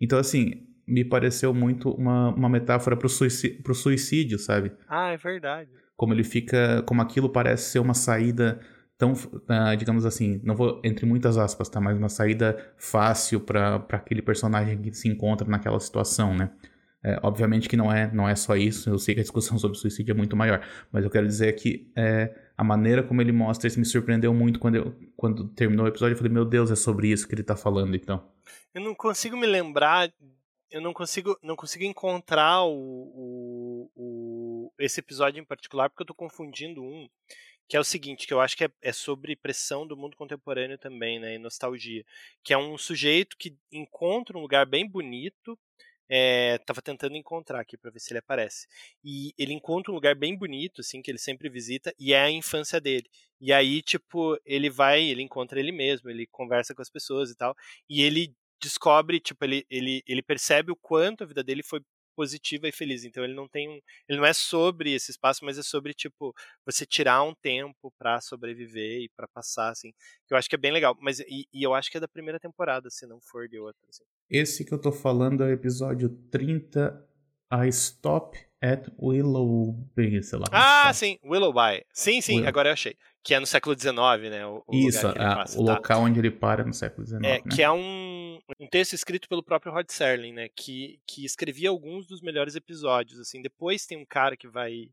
Speaker 1: Então, assim, me pareceu muito uma, uma metáfora pro suicídio, pro suicídio, sabe?
Speaker 2: Ah, é verdade.
Speaker 1: Como ele fica. Como aquilo parece ser uma saída tão, uh, digamos assim, não vou entre muitas aspas, tá? Mas uma saída fácil para aquele personagem que se encontra naquela situação, né? É, obviamente que não é, não é só isso, eu sei que a discussão sobre suicídio é muito maior, mas eu quero dizer que é, a maneira como ele mostra isso me surpreendeu muito quando, eu, quando terminou o episódio. Eu falei, meu Deus, é sobre isso que ele tá falando, então.
Speaker 2: Eu não consigo me lembrar eu não consigo, não consigo encontrar o, o, o, esse episódio em particular porque eu estou confundindo um que é o seguinte, que eu acho que é, é, sobre pressão do mundo contemporâneo também, né, e nostalgia, que é um sujeito que encontra um lugar bem bonito, é, tava tentando encontrar aqui para ver se ele aparece, e ele encontra um lugar bem bonito, assim, que ele sempre visita, e é a infância dele, e aí, tipo, ele vai, ele encontra ele mesmo, ele conversa com as pessoas e tal, e ele descobre, tipo, ele, ele, ele percebe o quanto a vida dele foi positiva e feliz. Então ele não tem um, ele não é sobre esse espaço, mas é sobre tipo você tirar um tempo para sobreviver e para passar assim. Que eu acho que é bem legal, mas e, e, eu acho que é da primeira temporada, se não for de outra. Assim.
Speaker 1: Esse que eu tô falando é o episódio 30 a Stop at Willoughby, sei lá.
Speaker 2: Ah, sim, Willowby. Sim, sim, Willow. agora eu achei que é no século XIX, né?
Speaker 1: O, o Isso, a, passa, o tá? local onde ele para no século XIX.
Speaker 2: É,
Speaker 1: né?
Speaker 2: que é um, um texto escrito pelo próprio Rod Serling, né? Que, que escrevia alguns dos melhores episódios. Assim, depois tem um cara que vai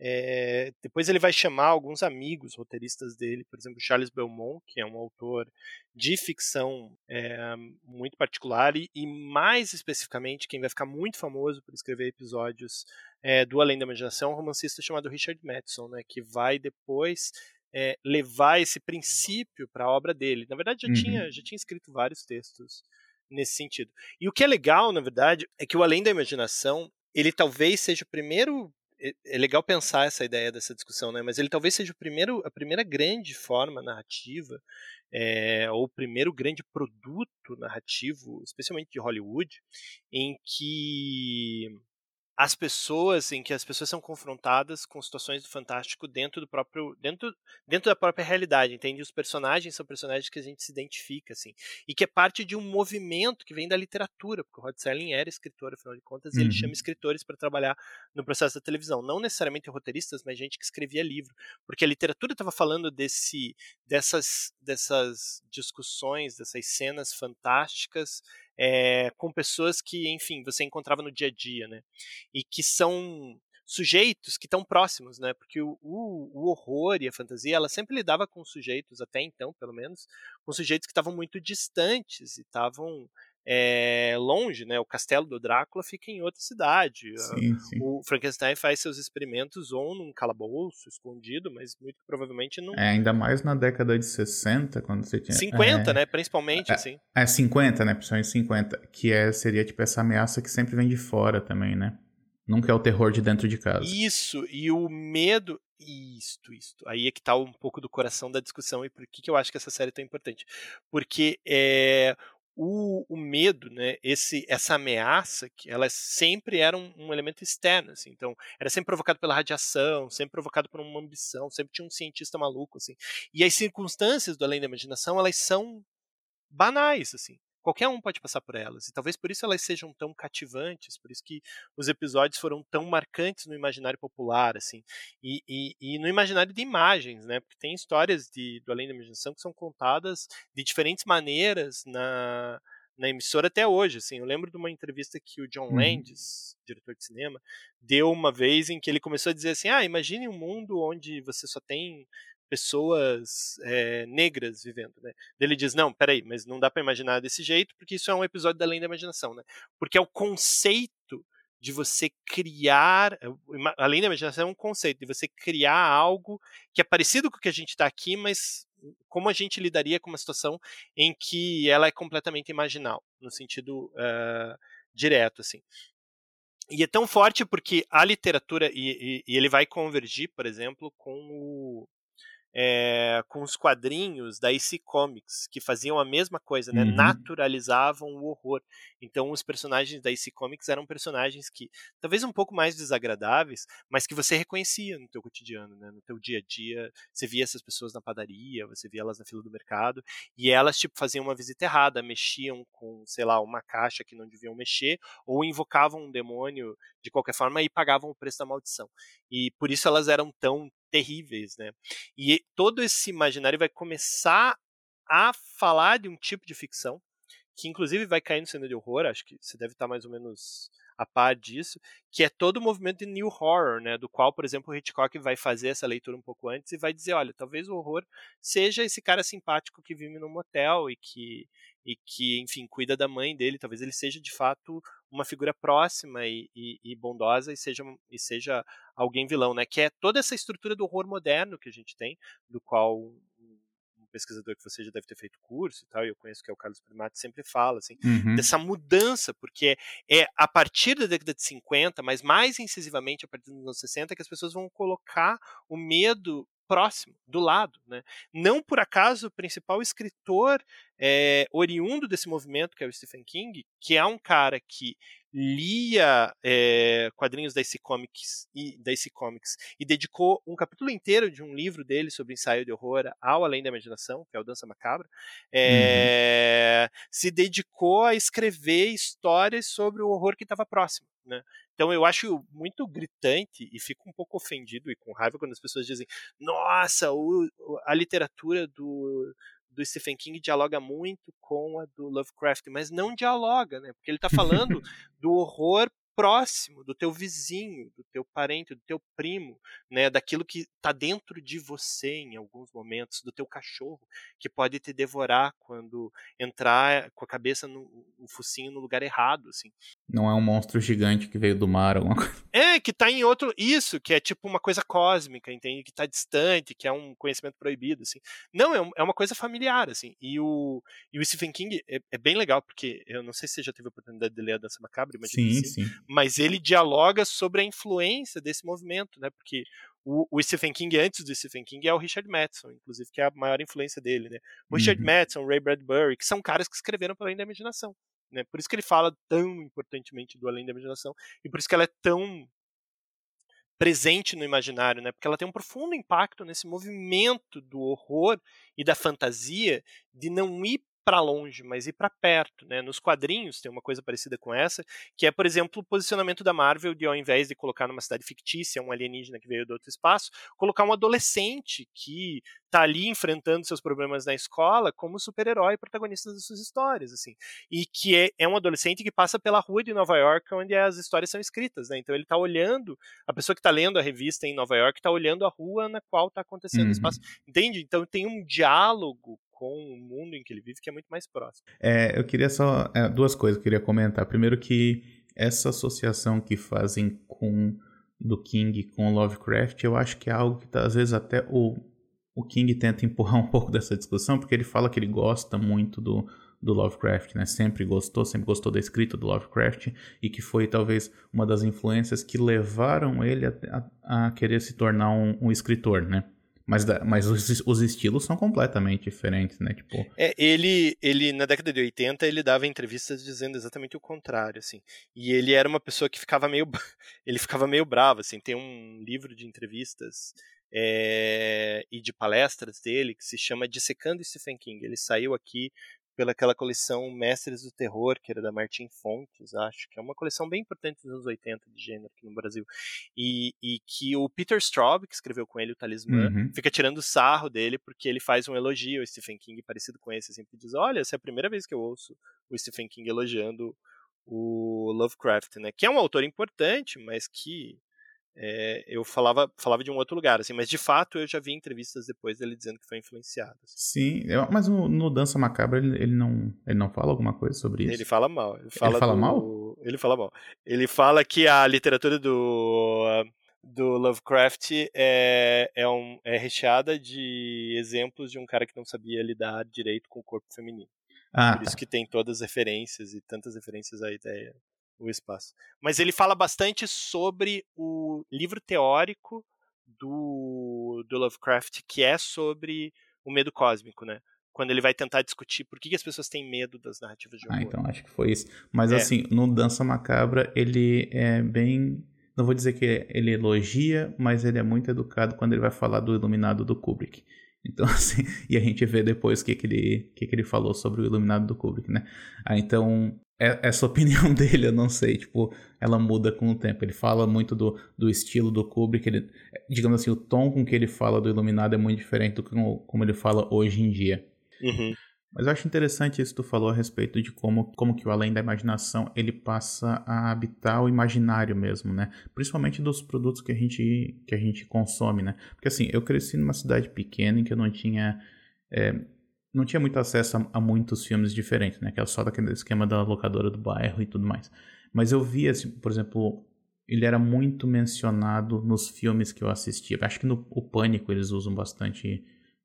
Speaker 2: é, depois ele vai chamar alguns amigos roteiristas dele, por exemplo, Charles Belmont, que é um autor de ficção é, muito particular, e, e, mais especificamente, quem vai ficar muito famoso por escrever episódios é, do Além da Imaginação, é um romancista chamado Richard Madison, né, que vai depois é, levar esse princípio para a obra dele. Na verdade, já, uhum. tinha, já tinha escrito vários textos nesse sentido. E o que é legal, na verdade, é que o Além da Imaginação, ele talvez seja o primeiro é, é legal pensar essa ideia dessa discussão, né? Mas ele talvez seja o primeiro, a primeira grande forma narrativa, é, ou o primeiro grande produto narrativo, especialmente de Hollywood, em que as pessoas em que as pessoas são confrontadas com situações do fantástico dentro do próprio dentro, dentro da própria realidade entende os personagens são personagens que a gente se identifica assim e que é parte de um movimento que vem da literatura porque o Rod Serling era escritor afinal de contas uhum. e ele chama uhum. escritores para trabalhar no processo da televisão não necessariamente roteiristas mas gente que escrevia livro porque a literatura estava falando desse dessas dessas discussões dessas cenas fantásticas é, com pessoas que, enfim, você encontrava no dia a dia, né? E que são sujeitos que estão próximos, né? Porque o, o, o, horror e a fantasia, ela sempre lidava com sujeitos, até então, pelo menos, com sujeitos que estavam muito distantes e estavam é, longe, né? O castelo do Drácula fica em outra cidade. Sim, sim. O Frankenstein faz seus experimentos ou num calabouço escondido, mas muito provavelmente não.
Speaker 1: É, ainda mais na década de 60, quando você tinha.
Speaker 2: 50,
Speaker 1: é,
Speaker 2: né? Principalmente,
Speaker 1: é,
Speaker 2: assim.
Speaker 1: É, 50, né? Principalmente 50. Que é, seria tipo essa ameaça que sempre vem de fora também, né? Nunca é o terror de dentro de casa.
Speaker 2: Isso, e o medo. Isto, isto. Aí é que tá um pouco do coração da discussão e por que, que eu acho que essa série é tão importante. Porque é, o, o, medo, né, esse, essa ameaça, que ela sempre era um, um, elemento externo, assim, então era sempre provocado pela radiação, sempre provocado por uma ambição, sempre tinha um cientista maluco, assim, e as circunstâncias do além da imaginação, elas são banais, assim, qualquer um pode passar por elas. E talvez por isso elas sejam tão cativantes, por isso que os episódios foram tão marcantes no imaginário popular, assim, e, e, e no imaginário de imagens, né? Porque tem histórias de, do Além da Imaginação que são contadas de diferentes maneiras na, na emissora até hoje. Assim, eu lembro de uma entrevista que o John uhum. Landis, diretor de cinema, deu uma vez em que ele começou a dizer assim: ah, imagine um mundo onde você só tem pessoas é, negras vivendo, né? Ele diz, não, peraí, mas não dá para imaginar desse jeito, porque isso é um episódio da Além da Imaginação, né? Porque é o conceito de você criar, eh, além da imaginação, é um conceito de você criar algo que é parecido com o que a gente está aqui, mas como a gente lidaria com uma situação em que ela é completamente imaginal, no sentido uh, direto, assim. E é tão forte porque a literatura, e, e, e ele vai convergir, por exemplo, com o, é, com os quadrinhos da IC Comics, que faziam a mesma coisa, né? Uhum. naturalizavam o horror. Então, os personagens da IC Comics eram personagens que, talvez um pouco mais desagradáveis, mas que você reconhecia no teu cotidiano, né? no teu dia a dia. Você via essas pessoas na padaria, você via elas na fila do mercado, e elas, tipo, faziam uma visita errada, mexiam com, sei lá, uma caixa que não deviam mexer, ou invocavam um demônio de qualquer forma e pagavam o preço da maldição. E por isso elas eram tão terríveis, né? E todo esse imaginário vai começar a falar de um tipo de ficção que inclusive vai cair no cinema de horror, acho que você deve estar mais ou menos a par disso, que é todo o movimento de new horror, né, do qual, por exemplo, o Hitchcock vai fazer essa leitura um pouco antes e vai dizer, olha, talvez o horror seja esse cara simpático que vive num motel e que e que, enfim, cuida da mãe dele, talvez ele seja de fato uma figura próxima e, e, e, bondosa e seja, e seja alguém vilão, né? Que é toda essa estrutura do horror moderno que a gente tem, do qual um pesquisador que você já deve ter feito curso e tal, e eu conheço que é o Carlos Primati, sempre fala, assim, uhum. dessa mudança, porque é a partir da década de 50, mas mais incisivamente a partir dos anos 60, que as pessoas vão colocar o medo próximo, do lado. Né? Não por acaso o principal escritor é, oriundo desse movimento, que é o Stephen King, que é um cara que lia é, quadrinhos da DC Comics e da DC Comics e dedicou um capítulo inteiro de um livro dele sobre ensaio de horror ao Além da Imaginação, que é o Dança Macabra, é, uhum. se dedicou a escrever histórias sobre o horror que estava próximo. Né? Então eu acho muito gritante e fico um pouco ofendido e com raiva quando as pessoas dizem: nossa, o, a literatura do, do Stephen King dialoga muito com a do Lovecraft, mas não dialoga, né? Porque ele está falando do horror próximo do teu vizinho, do teu parente, do teu primo, né, daquilo que está dentro de você em alguns momentos, do teu cachorro, que pode te devorar quando entrar com a cabeça no, no focinho no lugar errado, assim.
Speaker 1: Não é um monstro gigante que veio do mar ou uma coisa.
Speaker 2: É, que está em outro, isso, que é tipo uma coisa cósmica, entende? Que está distante, que é um conhecimento proibido, assim. Não, é, um, é uma coisa familiar, assim. E o, e o Stephen King é, é, bem legal, porque eu não sei se você já teve a oportunidade de ler a Dança Macabra, mas
Speaker 1: sim, sim
Speaker 2: mas ele dialoga sobre a influência desse movimento, né? Porque o, Stephen King, antes do Stephen King, é o Richard Madison, inclusive, que é a maior influência dele, né? O Richard uhum. Madison, Ray Bradbury, que são caras que escreveram para Além da Imaginação. Né? Por isso que ele fala tão importantemente do Além da Imaginação, e por isso que ela é tão presente no imaginário, né? Porque ela tem um profundo impacto nesse movimento do horror e da fantasia de não ir para longe, mas ir para perto, né? Nos quadrinhos tem uma coisa parecida com essa, que é, por exemplo, o posicionamento da Marvel de ao invés de colocar numa cidade fictícia um alienígena que veio do outro espaço, colocar um adolescente que tá ali enfrentando seus problemas na escola como super-herói protagonista das suas histórias, assim. E que é, é um adolescente que passa pela rua de Nova York onde as histórias são escritas, né? Então ele tá olhando, a pessoa que tá lendo a revista em Nova York tá olhando a rua na qual tá acontecendo uhum. o espaço. Entende? Então tem um diálogo com o mundo em que ele vive, que é muito mais próximo.
Speaker 1: É, eu queria só. É, duas coisas que eu queria comentar. Primeiro, que essa associação que fazem com do King com Lovecraft, eu acho que é algo que tá, às vezes até o, o King tenta empurrar um pouco dessa discussão, porque ele fala que ele gosta muito do, do Lovecraft, né? Sempre gostou, sempre gostou da escrita do Lovecraft e que foi talvez uma das influências que levaram ele a, a, a querer se tornar um, um escritor, né? Mas, mas os, os, estilos são completamente diferentes, né? Tipo...
Speaker 2: É, ele, ele, na década de 80, ele dava entrevistas dizendo exatamente o contrário, assim. E ele era uma pessoa que ficava meio... ele ficava meio bravo, assim. Tem um livro de entrevistas é, e de palestras dele que se chama Dissecando Stephen King. Ele saiu aqui pelaquela coleção Mestres do Terror, que era da Martin Fontes, acho, que é uma coleção bem importante dos anos 80 de gênero aqui no Brasil. E, e que o Peter Straub, que escreveu com ele o Talismã, uhum. fica tirando sarro dele porque ele faz um elogio ao Stephen King parecido com esse, sempre assim, diz, olha, essa é a primeira vez que eu ouço o Stephen King elogiando o Lovecraft, né? Que é um autor importante, mas que é, eu falava, falava de um outro lugar, assim, mas de fato eu já vi entrevistas depois dele dizendo que foi influenciado. Assim.
Speaker 1: Sim, eu, mas no, no, Dança Macabra ele, ele, não, ele não fala alguma coisa sobre isso?
Speaker 2: Ele fala mal. Ele fala,
Speaker 1: ele fala
Speaker 2: do,
Speaker 1: mal?
Speaker 2: Ele fala mal. Ele fala que a literatura do, do Lovecraft é, é, um, é recheada de exemplos de um cara que não sabia lidar direito com o corpo feminino. Ah, Por isso tá. que tem todas as referências e tantas referências à ideia o espaço. Mas ele fala bastante sobre o livro teórico do, do Lovecraft, que é sobre o medo cósmico, né? Quando ele vai tentar discutir por que, que as pessoas têm medo das narrativas de ah,
Speaker 1: horror. Ah, então acho que foi isso. Mas é. assim, no Dança Macabra, ele é bem. Não vou dizer que ele elogia, mas ele é muito educado quando ele vai falar do Iluminado do Kubrick. Então, assim, e a gente vê depois o que, que, ele, que, que ele falou sobre o Iluminado do Kubrick, né? Ah, então, essa opinião dele, eu não sei, tipo, ela muda com o tempo. Ele fala muito do, do estilo do Kubrick, ele, digamos assim, o tom com que ele fala do Iluminado é muito diferente do que como, como ele fala hoje em dia.
Speaker 2: Uhum.
Speaker 1: Mas eu acho interessante isso que tu falou a respeito de como, como que o Além da Imaginação, ele passa a habitar o imaginário mesmo, né? Principalmente dos produtos que a gente, que a gente consome, né? Porque assim, eu cresci numa cidade pequena em que eu não tinha... É, não tinha muito acesso a, a, muitos filmes diferentes, né? Que era só daquele esquema da locadora do bairro e tudo mais. Mas eu via, assim, por exemplo, ele era muito mencionado nos filmes que eu assistia. Acho que no o Pânico eles usam bastante.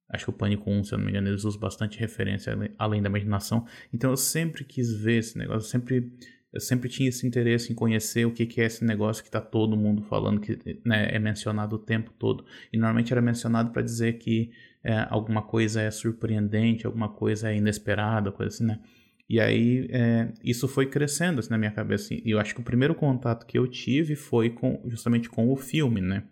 Speaker 1: Acho que o Pânico 1, se eu não me engano, eles usam bastante referência além da imaginação. Então eu sempre quis ver esse negócio, eu sempre, eu sempre tinha esse interesse em conhecer o que, que é esse negócio que está todo mundo falando, que né, é mencionado o tempo todo. E normalmente era mencionado para dizer que é, alguma coisa é surpreendente, alguma coisa é inesperada, coisa assim, né? E aí é, isso foi crescendo assim, na minha cabeça. E eu acho que o primeiro contato que eu tive foi com, justamente com o filme, né?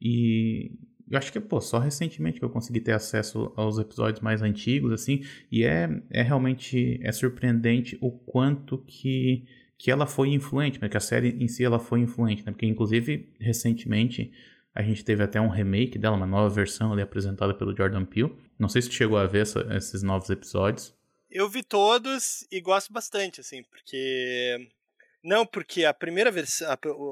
Speaker 1: E eu acho que, pô, só recentemente que eu consegui ter acesso aos episódios mais antigos, assim, e é, é realmente é surpreendente o quanto que, que ela foi influente, né? Que a série em si ela foi influente, né? Porque, inclusive, recentemente a gente teve até um remake dela, uma nova versão ali apresentada pelo Jordan Peele. Não sei se chegou a ver essa, esses novos episódios.
Speaker 2: Eu vi todos e gosto bastante, assim, porque. Não, porque a primeira versão,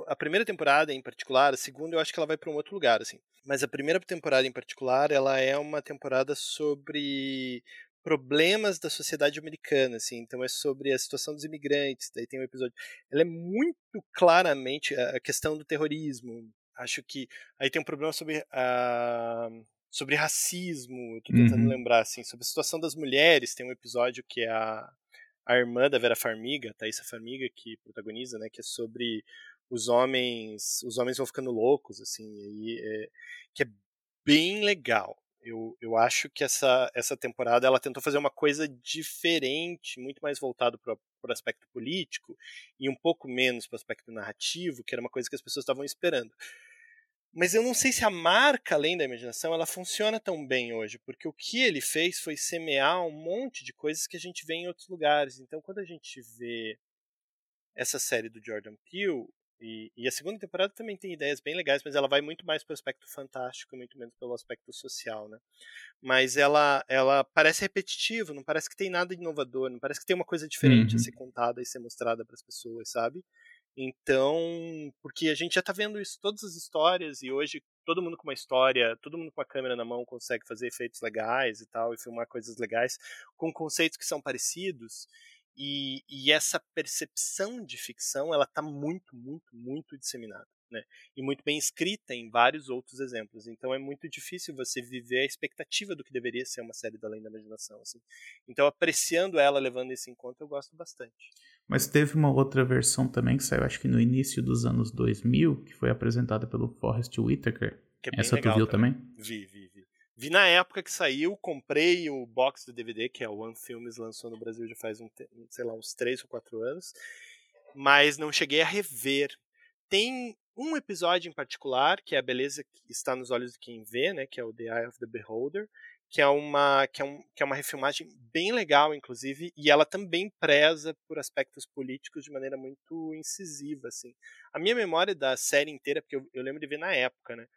Speaker 2: a, primeira temporada em particular, a segunda eu acho que ela vai para um outro lugar, assim. Mas a primeira temporada em particular, ela é uma temporada sobre problemas da sociedade americana, assim. Então é sobre a situação dos imigrantes. Daí tem um episódio. Ela é muito claramente a questão do terrorismo, acho que aí tem um problema sobre uh, sobre racismo, tô tentando uhum. lembrar assim, sobre a situação das mulheres, tem um episódio que é a a irmã da Vera Farmiga, Thaisa Farmiga, que protagoniza, né, que é sobre os homens, os homens vão ficando loucos, assim, e é, que é bem legal. Eu, eu acho que essa, essa temporada ela tentou fazer uma coisa diferente, muito mais voltado para o aspecto político e um pouco menos para o aspecto narrativo, que era uma coisa que as pessoas estavam esperando. Mas eu não sei se a marca além da imaginação ela funciona tão bem hoje, porque o que ele fez foi semear um monte de coisas que a gente vê em outros lugares. Então, quando a gente vê essa série do Jordan Peele, e, e, a segunda temporada também tem ideias bem legais, mas ela vai muito mais para o aspecto fantástico, muito menos pelo aspecto social, né? Mas ela, ela parece repetitiva, não parece que tem nada inovador, não parece que tem uma coisa diferente uhum. a ser contada e ser mostrada para as pessoas, sabe? Então, porque a gente já está vendo isso, todas as histórias, e hoje todo mundo com uma história, todo mundo com a câmera na mão consegue fazer efeitos legais e tal, e filmar coisas legais, com conceitos que são parecidos. E, e essa percepção de ficção, ela está muito, muito, muito disseminada né? E muito bem escrita em vários outros exemplos. Então é muito difícil você viver a expectativa do que deveria ser uma série da Além da Imaginação, assim. Então apreciando ela, levando isso em conta, eu gosto bastante.
Speaker 1: Mas teve uma outra versão também que saiu, acho que no início dos anos 2000, que foi apresentada pelo Forrest Whitaker. É Essa tu viu também? também?
Speaker 2: Vi, vi, vi. Na época que saiu, comprei o box do DVD, que é o One Films, lançou no Brasil já faz, um, sei lá, uns 3 ou 4 anos, mas não cheguei a rever. Tem um episódio em particular, que é a beleza que está nos olhos de quem vê, né, que é o The Eye of the Beholder, que é uma que é, um, que é uma refilmagem bem legal, inclusive, e ela também preza por aspectos políticos de maneira muito incisiva, assim. A minha memória da série inteira, porque eu, eu lembro de ver na época, né,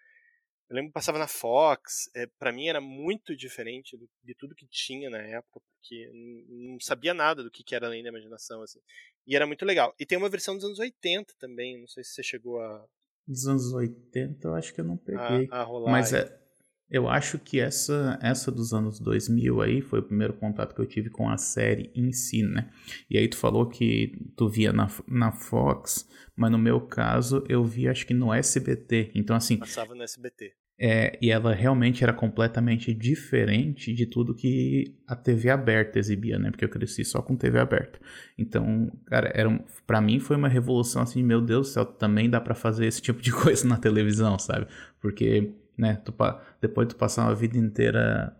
Speaker 2: eu lembro que passava na Fox, é, para mim era muito diferente do, de tudo que tinha na época, porque não sabia nada do que, que era além da imaginação, assim. E era muito legal. E tem uma versão dos anos 80 também, não sei se você chegou a.
Speaker 1: Dos anos 80 eu acho que eu não peguei. A, a rolar Mas é, eu acho que essa, essa dos anos 2000 aí foi o primeiro contato que eu tive com a série em si, né? E aí tu falou que tu via na, na Fox, mas no meu caso eu vi acho que no SBT. Então assim...
Speaker 2: Passava no SBT.
Speaker 1: É, e ela realmente era completamente diferente de tudo que a TV aberta exibia, né? Porque eu cresci só com TV aberta. Então, cara, era um, para mim foi uma revolução assim, meu Deus do céu, também dá para fazer esse tipo de coisa na televisão, sabe? Porque né? Tu, depois de tu passar uma vida inteira,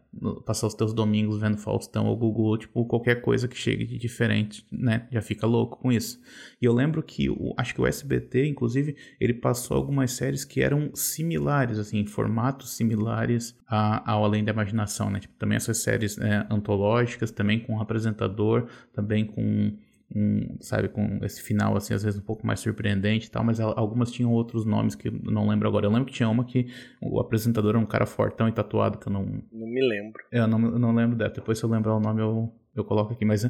Speaker 1: passar os teus domingos vendo Faustão ou Google, tipo, qualquer coisa que chegue de diferente, né? Já fica louco com isso. E eu lembro que, o, acho que o SBT, inclusive, ele passou algumas séries que eram similares, assim, formatos similares a, ao Além da Imaginação, né? Tipo, também essas séries né, antológicas, também com um apresentador, também com um, sabe, com esse final, assim, às vezes um pouco mais surpreendente e tal, mas algumas tinham outros nomes que eu não lembro agora. Eu lembro que tinha uma que o apresentador era um cara fortão e tatuado, que eu não...
Speaker 2: Não me lembro.
Speaker 1: Eu não, eu não lembro dela. Depois se eu lembrar o nome eu, eu coloco aqui, mas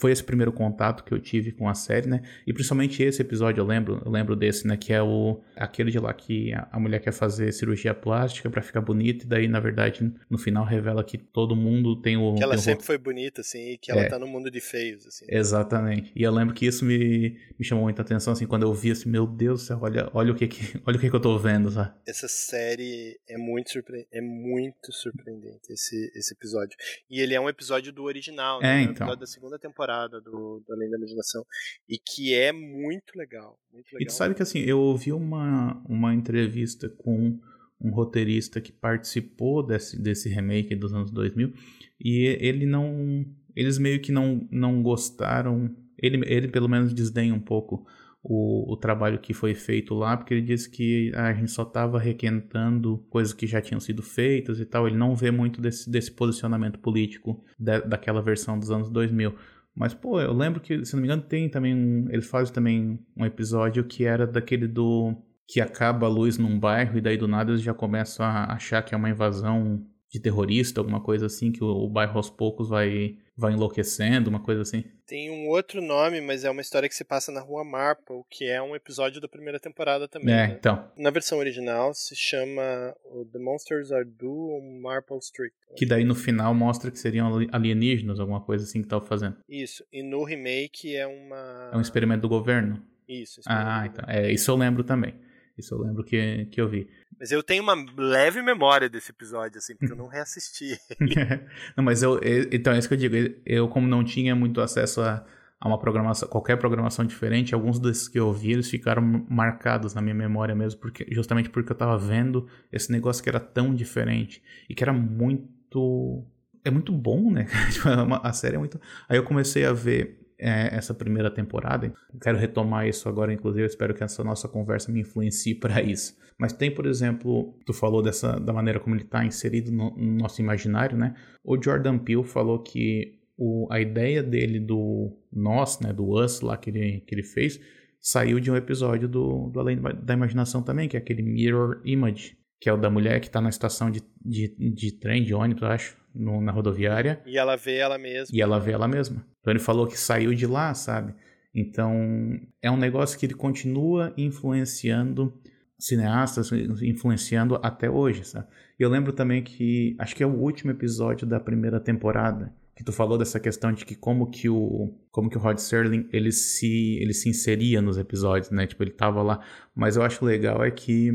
Speaker 1: foi esse primeiro contato que eu tive com a série, né? E principalmente esse episódio, eu lembro, eu lembro desse, né? Que é o aquele de lá que a, mulher quer fazer cirurgia plástica para ficar bonita, e daí, na verdade, no final revela que todo mundo tem o.
Speaker 2: Que ela sempre o... foi bonita, assim, e que ela é. tá no mundo de feios, assim.
Speaker 1: Exatamente. E eu lembro que isso me, me chamou muita atenção, assim, quando eu vi assim, meu Deus do céu, olha, olha o que, que olha o que, que eu tô vendo, sabe?
Speaker 2: Essa série é muito surpreendente, é muito surpreendente, esse, esse episódio. E ele é um episódio do original, né?
Speaker 1: É,
Speaker 2: então.
Speaker 1: É um
Speaker 2: episódio da segunda temporada do, do Além da Imaginação. E que é muito legal. Muito legal.
Speaker 1: E tu sabe que assim, eu ouvi uma, uma entrevista com um roteirista que participou desse, desse remake dos anos 2000 e ele não. Eles meio que não, não gostaram. Ele, ele pelo menos desdenha um pouco o, o trabalho que foi feito lá, porque ele disse que a gente só estava requentando coisas que já tinham sido feitas e tal. Ele não vê muito desse, desse posicionamento político da, daquela versão dos anos 2000. Mas, pô, eu lembro que, se não me engano, tem também um. Ele faz também um episódio que era daquele do. que acaba a luz num bairro e daí do nada eles já começam a achar que é uma invasão de terrorista, alguma coisa assim, que o, o bairro aos poucos vai vai enlouquecendo, uma coisa assim.
Speaker 2: Tem um outro nome, mas é uma história que se passa na rua Marple, que é um episódio da primeira temporada também.
Speaker 1: É,
Speaker 2: né?
Speaker 1: então.
Speaker 2: Na versão original se chama The Monsters Are Due on Marple Street.
Speaker 1: Que daí no final mostra que seriam alienígenas, alguma coisa assim que tava fazendo.
Speaker 2: Isso. E no remake é uma.
Speaker 1: É um experimento do governo.
Speaker 2: Isso.
Speaker 1: Ah, então. É, isso eu lembro também. Isso eu lembro que, que eu vi.
Speaker 2: Mas eu tenho uma leve memória desse episódio, assim, porque eu não reassisti.
Speaker 1: não, mas eu, Então, é isso que eu digo. Eu, como não tinha muito acesso a, a uma programação, qualquer programação diferente, alguns desses que eu vi, eles ficaram marcados na minha memória mesmo, porque, justamente porque eu tava vendo esse negócio que era tão diferente e que era muito. É muito bom, né? Tipo, é a série é muito. Aí eu comecei a ver é, essa primeira temporada. Quero retomar isso agora, inclusive, espero que essa nossa conversa me influencie para isso. Mas tem, por exemplo, tu falou dessa da maneira como ele está inserido no, no, nosso imaginário, né? O Jordan Peele falou que o, a ideia dele do nós, né, do us lá que ele, que ele fez, saiu de um episódio do, do Além da Imaginação também, que é aquele Mirror Image, que é o da mulher que está na estação de, de, de trem, de ônibus, acho, no, na rodoviária.
Speaker 2: E ela vê ela mesma.
Speaker 1: E ela vê ela mesma. Então ele falou que saiu de lá, sabe? Então, é um negócio que ele continua influenciando cineastas, influenciando até hoje, sabe? E eu lembro também que, acho que é o último episódio da primeira temporada, que tu falou dessa questão de que como que o como que o Rod Serling ele se ele se inseria nos episódios, né? Tipo, ele tava lá, mas eu acho legal é que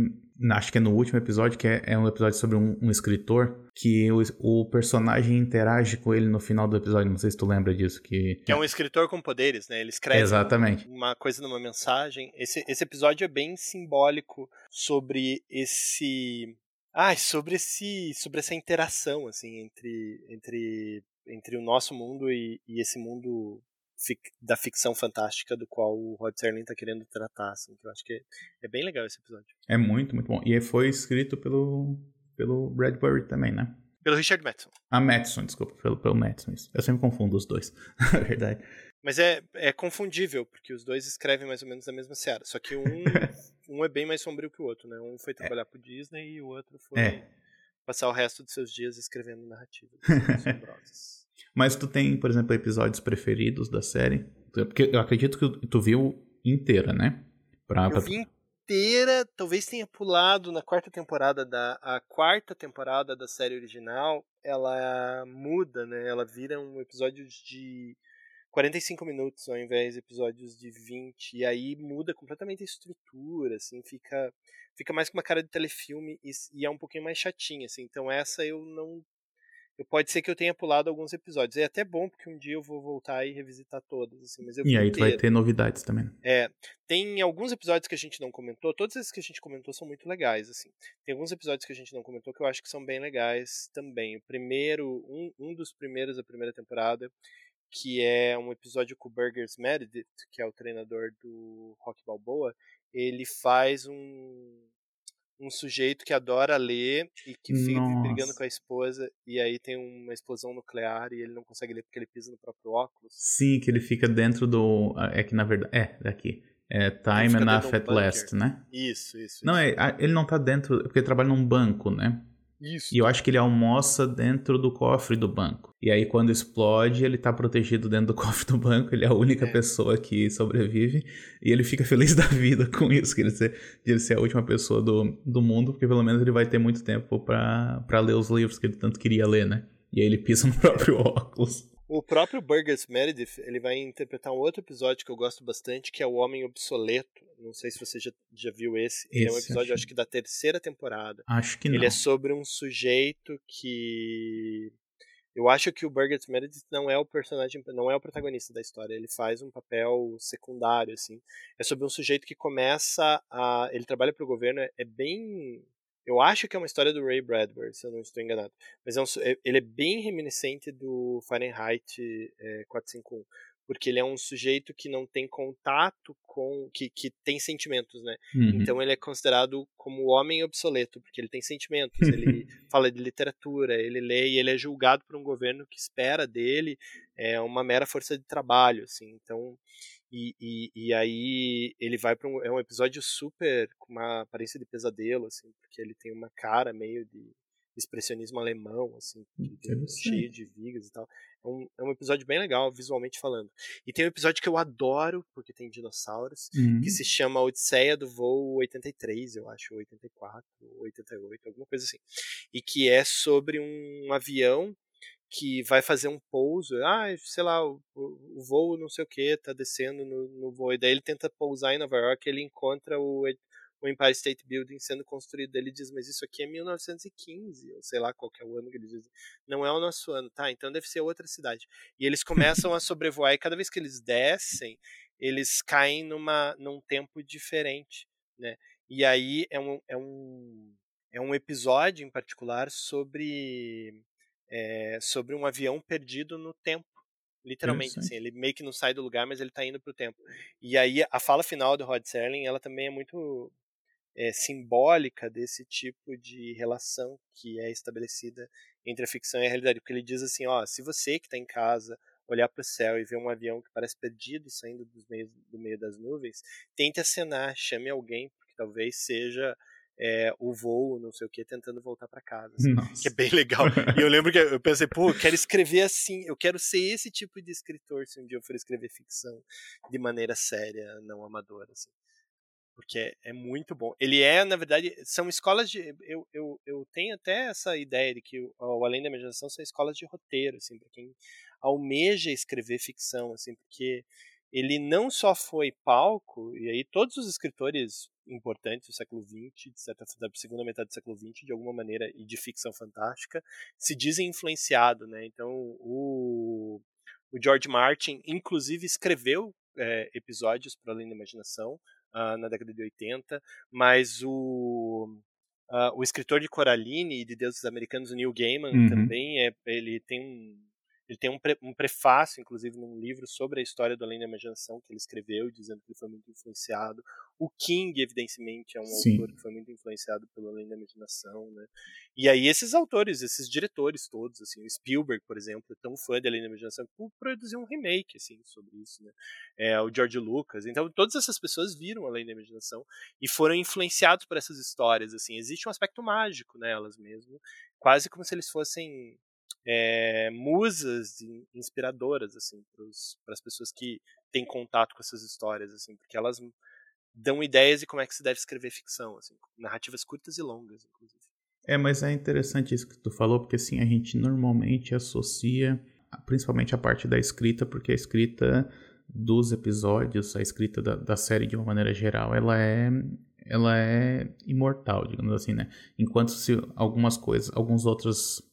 Speaker 1: acho que é no último episódio, que é, é um episódio sobre um, um escritor, que o, o, personagem interage com ele no final do episódio. Não sei se tu lembra disso. Que,
Speaker 2: que é um escritor com poderes, né? Ele escreve
Speaker 1: Exatamente.
Speaker 2: uma coisa numa mensagem. Esse, esse episódio é bem simbólico sobre esse. Ah, sobre esse, sobre essa interação assim entre entre entre o nosso mundo e, e esse mundo da ficção fantástica do qual o Rod Serling está querendo tratar, assim, que eu acho que é, é, bem legal esse episódio.
Speaker 1: É muito, muito bom. E foi escrito pelo, pelo Bradbury também, né?
Speaker 2: Pelo Richard Matheson.
Speaker 1: Ah, Matheson, desculpa, pelo, pelo Matheson. Isso. Eu sempre confundo os dois, na verdade.
Speaker 2: Mas é, é confundível, porque os dois escrevem mais ou menos a mesma seara. Só que um, um é bem mais sombrio que o outro, né? Um foi é. trabalhar é. pro Disney e o outro foi é. passar o resto dos seus dias escrevendo narrativas assombrosas.
Speaker 1: Mas tu tem, por exemplo, episódios preferidos da série? Porque eu acredito que tu viu inteira, né?
Speaker 2: Pra, pra... Eu vi inteira, talvez tenha pulado na quarta temporada da a quarta temporada da série original, ela muda, né? Ela vira um episódio de 45 minutos ao invés de episódios de 20 e aí muda completamente a estrutura, assim, fica fica mais com uma cara de telefilme e, e é um pouquinho mais chatinha, assim. Então essa eu não eu, pode ser que eu tenha pulado alguns episódios. É até bom, porque um dia eu vou voltar e revisitar todos. Assim, mas
Speaker 1: e aí tu vai ter novidades também.
Speaker 2: É. Tem alguns episódios que a gente não comentou. Todos esses que a gente comentou são muito legais. assim. Tem alguns episódios que a gente não comentou que eu acho que são bem legais também. O primeiro, um, um dos primeiros da primeira temporada, que é um episódio com o Burgers Meredith, que é o treinador do Rock Balboa, ele faz um um sujeito que adora ler e que fica Nossa. brigando com a esposa e aí tem uma explosão nuclear e ele não consegue ler porque ele pisa no próprio óculos.
Speaker 1: Sim, que ele fica dentro do é que na verdade é daqui. É Time Enough at Last, né?
Speaker 2: Isso, isso.
Speaker 1: Não,
Speaker 2: isso.
Speaker 1: É, ele não tá dentro, porque ele trabalha num banco, né?
Speaker 2: Isso.
Speaker 1: E eu acho que ele almoça dentro do cofre do banco. E aí, quando explode, ele tá protegido dentro do cofre do banco. Ele é a única é. pessoa que sobrevive. E ele fica feliz da vida com isso, que ele ser, de ele ser a última pessoa do, do mundo, porque pelo menos ele vai ter muito tempo para ler os livros que ele tanto queria ler, né? E aí ele pisa no próprio óculos.
Speaker 2: O próprio Burgess Meredith, ele vai interpretar um outro episódio que eu gosto bastante, que é O Homem Obsoleto. Não sei se você já, já viu esse. esse é um episódio, acho... acho que da terceira temporada.
Speaker 1: Acho que não.
Speaker 2: Ele é sobre um sujeito que... Eu acho que o Burgess Meredith não é o personagem, não é o protagonista da história. Ele faz um papel secundário, assim. É sobre um sujeito que começa a... Ele trabalha para o governo, é bem eu acho que é uma história do Ray Bradbury, se eu não estou enganado. Mas é um, é, ele é bem reminiscente do Fahrenheit é, 451. Porque ele é um sujeito que não tem contato com. que, que tem sentimentos, né? Uhum. Então ele é considerado como homem obsoleto, porque ele tem sentimentos, ele fala de literatura, ele lê e ele é julgado por um governo que espera dele é, uma mera força de trabalho, assim. Então e, e, e, aí ele vai para um. É um episódio super. com uma aparência de pesadelo, assim, porque ele tem uma cara meio de expressionismo alemão, assim, cheio de vigas e tal. É um, é um episódio bem legal, visualmente falando. E tem um episódio que eu adoro, porque tem dinossauros, uhum. que se chama Odisseia do Voo 83, eu acho, 84, 88, alguma coisa assim. E que é sobre um avião que vai fazer um pouso, ah, sei lá, o, o voo não sei o que, tá descendo no, no voo, e daí ele tenta pousar em Nova York, ele encontra o, o Empire State Building sendo construído, ele diz, mas isso aqui é 1915, ou sei lá qual é o ano que ele diz, não é o nosso ano, tá, então deve ser outra cidade. E eles começam a sobrevoar, e cada vez que eles descem, eles caem numa, num tempo diferente, né, e aí é um, é um, é um episódio em particular sobre é, sobre um avião perdido no tempo. Literalmente, assim, ele meio que não sai do lugar, mas ele está indo para o tempo. E aí a fala final do Rod Serling, ela também é muito é, simbólica desse tipo de relação que é estabelecida entre a ficção e a realidade, porque ele diz assim, ó, se você que está em casa olhar para o céu e ver um avião que parece perdido saindo do meio, do meio das nuvens, tente acenar, chame alguém, porque talvez seja é, o voo, não sei o que, tentando voltar para casa. Assim, que é bem legal. e eu lembro que eu pensei, pô, eu quero escrever assim, eu quero ser esse tipo de escritor se um dia eu for escrever ficção de maneira séria, não amadora. Assim. Porque é muito bom. Ele é, na verdade, são escolas de. Eu, eu, eu tenho até essa ideia de que o, Além da Imaginação são escolas de roteiro, assim, para quem almeja escrever ficção, assim, porque ele não só foi palco, e aí todos os escritores importantes do século XX, de certa, da segunda metade do século XX, de alguma maneira, e de ficção fantástica, se dizem influenciados, né? Então, o, o George Martin, inclusive, escreveu é, episódios para Além da Imaginação uh, na década de 80, mas o, uh, o escritor de Coraline e de Deuses Americanos, o Neil Gaiman, uhum. também é, ele tem um ele tem um, pre, um, prefácio, inclusive, num livro sobre a história do Além da Imaginação que ele escreveu, dizendo que ele foi muito influenciado. O King, evidentemente, é um Sim. autor que foi muito influenciado pelo Além da Imaginação, né? E aí esses autores, esses diretores todos, assim, o Spielberg, por exemplo, é tão fã de Além da Imaginação que produziu um remake, assim, sobre isso, né? É, o George Lucas. Então, todas essas pessoas viram Além da Imaginação e foram influenciados por essas histórias, assim. Existe um aspecto mágico nelas mesmo, quase como se eles fossem é, musas inspiradoras assim para as pessoas que têm contato com essas histórias assim porque elas dão ideias de como é que se deve escrever ficção assim narrativas curtas e longas inclusive.
Speaker 1: É mas é interessante isso que tu falou porque assim a gente normalmente associa principalmente a parte da escrita porque a escrita dos episódios a escrita da, da série de uma maneira geral ela é ela é imortal digamos assim né? Enquanto se algumas coisas alguns outros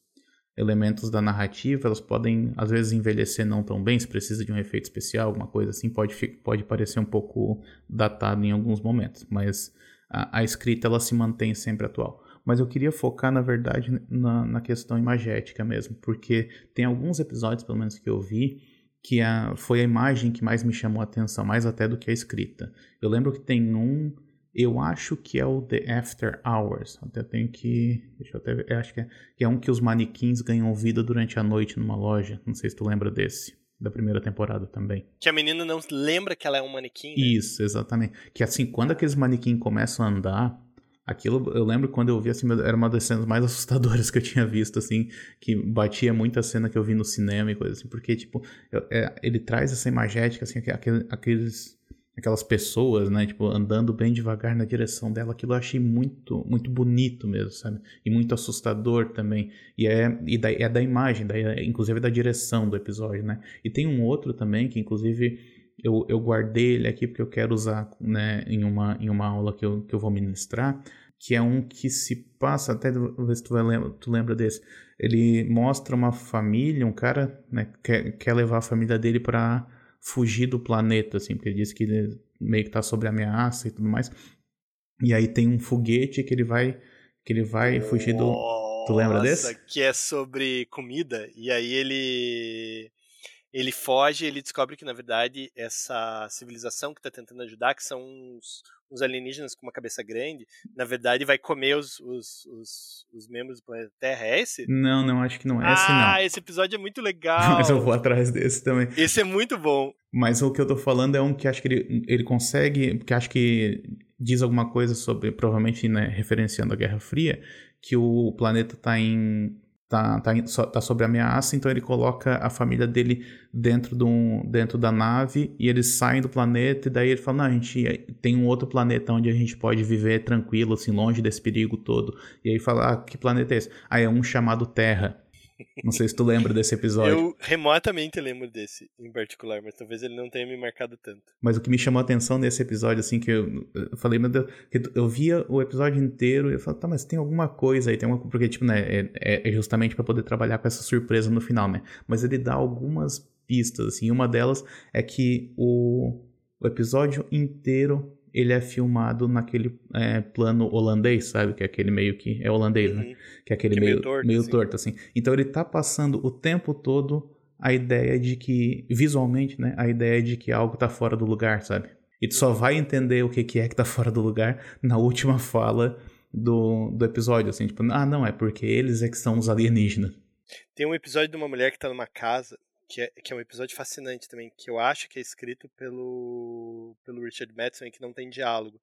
Speaker 1: elementos da narrativa, elas podem às vezes envelhecer não tão bem, se precisa de um efeito especial, alguma coisa assim, pode, pode parecer um pouco datado em alguns momentos, mas a, a escrita ela se mantém sempre atual. Mas eu queria focar, na verdade, na, na questão imagética mesmo, porque tem alguns episódios, pelo menos que eu vi, que a, foi a imagem que mais me chamou a atenção, mais até do que a escrita. Eu lembro que tem um eu acho que é o The After Hours. Até tenho que. Deixa eu até ver. Acho que é, que é um que os manequins ganham vida durante a noite numa loja. Não sei se tu lembra desse. Da primeira temporada também.
Speaker 2: Que a menina não lembra que ela é um manequim. Né?
Speaker 1: Isso, exatamente. Que assim, quando aqueles manequins começam a andar, aquilo eu lembro quando eu vi assim, era uma das cenas mais assustadoras que eu tinha visto, assim, que batia muito a cena que eu vi no cinema e coisa assim, porque, tipo, eu, é, ele traz essa imagética, assim, aquele, aqueles aquelas pessoas, né, tipo, andando bem devagar na direção dela, aquilo eu achei muito, muito bonito mesmo, sabe? E muito assustador também. E é, e da, é da imagem, da, inclusive da direção do episódio, né? E tem um outro também que, inclusive, eu, eu guardei ele aqui porque eu quero usar, né, em uma, em uma aula que eu, que eu vou ministrar, que é um que se passa, até ver se tu, vai tu lembra desse. Ele mostra uma família, um cara, né, quer, quer levar a família dele para fugir do planeta, assim, porque ele diz que ele meio que tá sob ameaça e tudo mais. E aí tem um foguete que ele vai que ele vai fugir do Tu lembra desse?
Speaker 2: que é sobre comida e aí ele ele foge, ele descobre que na verdade essa civilização que está tentando ajudar, que são uns, uns, alienígenas com uma cabeça grande, na verdade vai comer os, os, os, os, membros do planeta Terra. É esse?
Speaker 1: Não, não, acho que não é esse não.
Speaker 2: Ah, esse episódio é muito legal.
Speaker 1: Mas eu vou atrás desse também.
Speaker 2: Esse é muito bom.
Speaker 1: Mas o que eu tô falando é um que acho que ele, ele consegue, que acho que diz alguma coisa sobre, provavelmente, né, referenciando a Guerra Fria, que o planeta está em tá, tá, tá sob ameaça, então ele coloca a família dele dentro, do, dentro da nave e eles saem do planeta e daí ele fala, não, a gente tem um outro planeta onde a gente pode viver tranquilo, assim, longe desse perigo todo. E aí fala, ah, que planeta é esse? Ah, é um chamado Terra. Não sei se tu lembra desse episódio.
Speaker 2: Eu remotamente lembro desse em particular, mas talvez ele não tenha me marcado tanto.
Speaker 1: Mas o que me chamou a atenção nesse episódio, assim, que eu, eu falei, meu Deus, eu via o episódio inteiro e eu falei, tá, mas tem alguma coisa aí, tem porque, tipo, né, é, é justamente para poder trabalhar com essa surpresa no final, né? Mas ele dá algumas pistas, assim, uma delas é que o, o episódio inteiro ele é filmado naquele é, plano holandês, sabe? Que é aquele meio que. É holandês, né? uhum. né? Que é aquele que meio, meio, torto, meio assim. torto, assim. Então ele tá passando o tempo todo a ideia de que, visualmente, né? A ideia de que algo tá fora do lugar, sabe? E tu só vai entender o que, que é que tá fora do lugar na última fala do, do episódio, assim, tipo, ah, não, é porque eles é que são os alienígenas.
Speaker 2: Tem um episódio de uma mulher que tá numa casa que é, que é um episódio fascinante também, que eu acho que é escrito pelo, pelo Richard Madison e que não tem diálogo,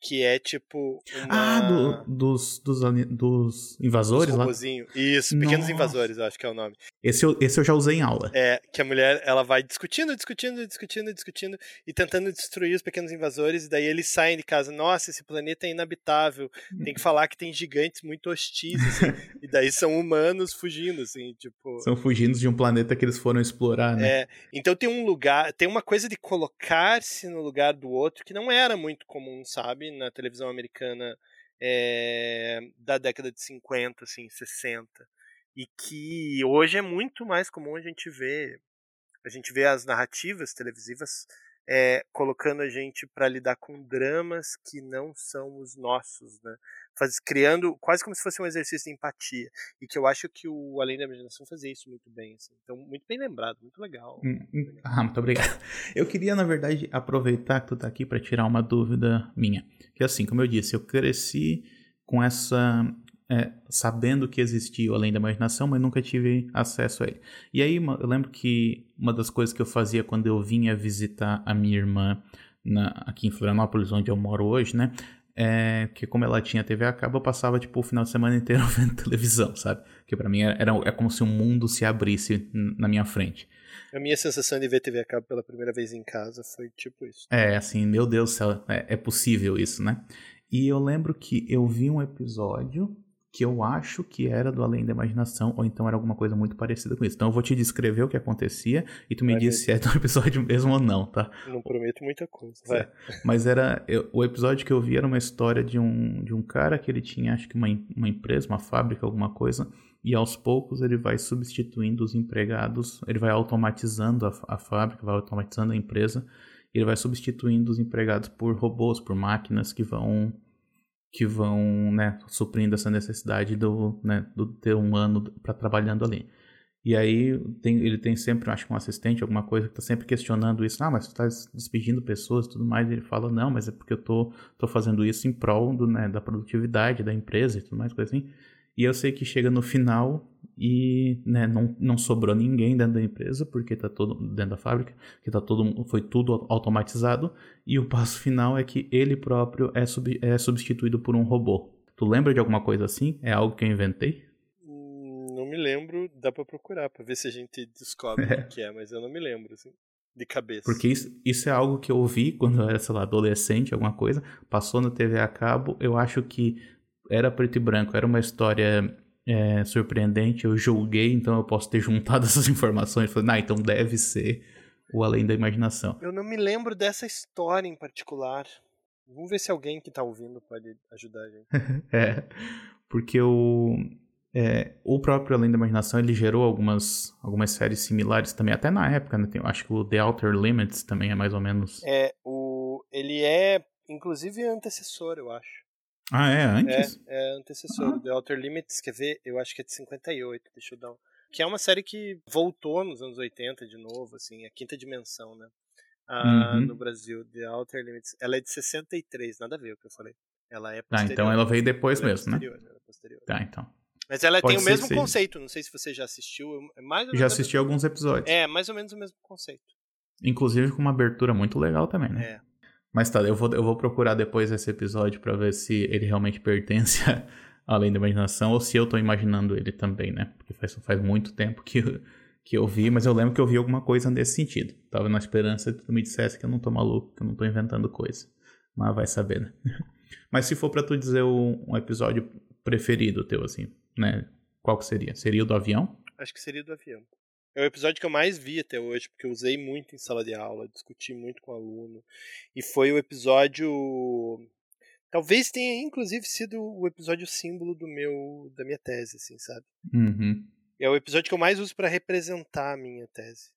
Speaker 2: que é tipo.
Speaker 1: Uma... Ah, do, dos, dos, dos invasores lá?
Speaker 2: Isso, Pequenos Nossa. Invasores, eu acho que é o nome.
Speaker 1: Esse eu, esse eu já usei em aula.
Speaker 2: É, que a mulher ela vai discutindo, discutindo, discutindo, discutindo e tentando destruir os pequenos invasores, e daí eles saem de casa. Nossa, esse planeta é inabitável. Tem que falar que tem gigantes muito hostis, assim, e daí são humanos fugindo, assim, tipo.
Speaker 1: São fugindo de um planeta que eles foram explorar, né?
Speaker 2: É. Então tem um lugar, tem uma coisa de colocar-se no lugar do outro que não era muito comum, sabe? Na televisão americana é, da década de 50, assim, 60. E que hoje é muito mais comum a gente ver a gente vê as narrativas televisivas é, colocando a gente para lidar com dramas que não são os nossos, né? Faz, criando quase como se fosse um exercício de empatia. E que eu acho que o Além da Imaginação fazia isso muito bem. Assim. Então, muito bem lembrado, muito legal.
Speaker 1: Hum, hum. Ah, muito obrigado. Eu queria, na verdade, aproveitar que tu tá aqui para tirar uma dúvida minha. Que assim, como eu disse, eu cresci com essa é, sabendo que existia o Além da Imaginação, mas nunca tive acesso a ele. E aí eu lembro que uma das coisas que eu fazia quando eu vinha visitar a minha irmã na, aqui em Florianópolis, onde eu moro hoje, né? É que como ela tinha TV a cabo, eu passava tipo o final de semana inteiro vendo televisão, sabe? Que para mim era, era, é como se um mundo se abrisse na minha frente.
Speaker 2: A minha sensação de ver TV a cabo pela primeira vez em casa foi tipo isso.
Speaker 1: É, assim, meu Deus do céu, é, é possível isso, né? E eu lembro que eu vi um episódio que eu acho que era do Além da Imaginação, ou então era alguma coisa muito parecida com isso. Então eu vou te descrever o que acontecia e tu me Vai diz se é do episódio mesmo ou não, tá?
Speaker 2: Não prometo muita coisa. É.
Speaker 1: Mas era. Eu, o episódio que eu vi era uma história de um, de um cara que ele tinha, acho que uma, uma empresa, uma fábrica, alguma coisa, e aos poucos ele vai substituindo os empregados, ele vai automatizando a, a fábrica, vai automatizando a empresa, e ele vai substituindo os empregados por robôs, por máquinas que vão que vão, né, suprindo essa necessidade do, né, do ter um ano para trabalhando ali. E aí tem, ele tem sempre, acho que um assistente, alguma coisa que está sempre questionando isso. Ah, mas tu está despedindo pessoas e tudo mais. E ele fala, não, mas é porque eu tô, tô fazendo isso em prol do, né, da produtividade da empresa e tudo mais, coisa assim. E eu sei que chega no final e né, não, não sobrou ninguém dentro da empresa, porque tá todo dentro da fábrica, que tá todo, foi tudo automatizado, e o passo final é que ele próprio é, sub, é substituído por um robô. Tu lembra de alguma coisa assim? É algo que eu inventei?
Speaker 2: Hum, não me lembro, dá para procurar para ver se a gente descobre é. o que é, mas eu não me lembro assim de cabeça.
Speaker 1: Porque isso, isso é algo que eu ouvi quando eu era, sei lá, adolescente, alguma coisa, passou na TV a cabo, eu acho que era preto e branco, era uma história é, surpreendente, eu julguei, então eu posso ter juntado essas informações e falei, ah, então deve ser o Além da Imaginação.
Speaker 2: Eu não me lembro dessa história em particular. Vamos ver se alguém que está ouvindo pode ajudar a gente.
Speaker 1: é, porque o, é, o próprio Além da Imaginação ele gerou algumas, algumas séries similares também, até na época, né? Tem, acho que o The Outer Limits também é mais ou menos.
Speaker 2: É, o, ele é inclusive antecessor, eu acho.
Speaker 1: Ah, é? Antes?
Speaker 2: É, é antecessor. Ah. The Outer Limits, quer ver? Eu acho que é de 58, deixa eu dar um... Que é uma série que voltou nos anos 80 de novo, assim, a quinta dimensão, né? Ah, uhum. No Brasil, The Outer Limits. Ela é de 63, nada a ver o que eu falei. Ela é
Speaker 1: posterior. Ah, então ela veio depois ela é mesmo, é né? Ela é posterior. Tá, então.
Speaker 2: Mas ela Pode tem o mesmo conceito, não sei se você já assistiu. É mais
Speaker 1: já assisti alguns episódios.
Speaker 2: É, mais ou menos o mesmo conceito.
Speaker 1: Inclusive com uma abertura muito legal também, né? É. Mas tá, eu vou, eu vou procurar depois esse episódio para ver se ele realmente pertence a Além da Imaginação ou se eu tô imaginando ele também, né? Porque faz, faz muito tempo que, eu, que eu vi, mas eu lembro que eu vi alguma coisa nesse sentido. Tava na esperança que tu me dissesse que eu não tô maluco, que eu não tô inventando coisa. Mas vai saber, né? Mas se for para tu dizer um, um episódio preferido teu, assim, né? Qual que seria? Seria o do avião?
Speaker 2: Acho que seria do avião. É o episódio que eu mais vi até hoje, porque eu usei muito em sala de aula, discuti muito com o aluno. E foi o episódio. Talvez tenha inclusive sido o episódio símbolo do meu da minha tese, assim, sabe?
Speaker 1: Uhum.
Speaker 2: É o episódio que eu mais uso para representar a minha tese.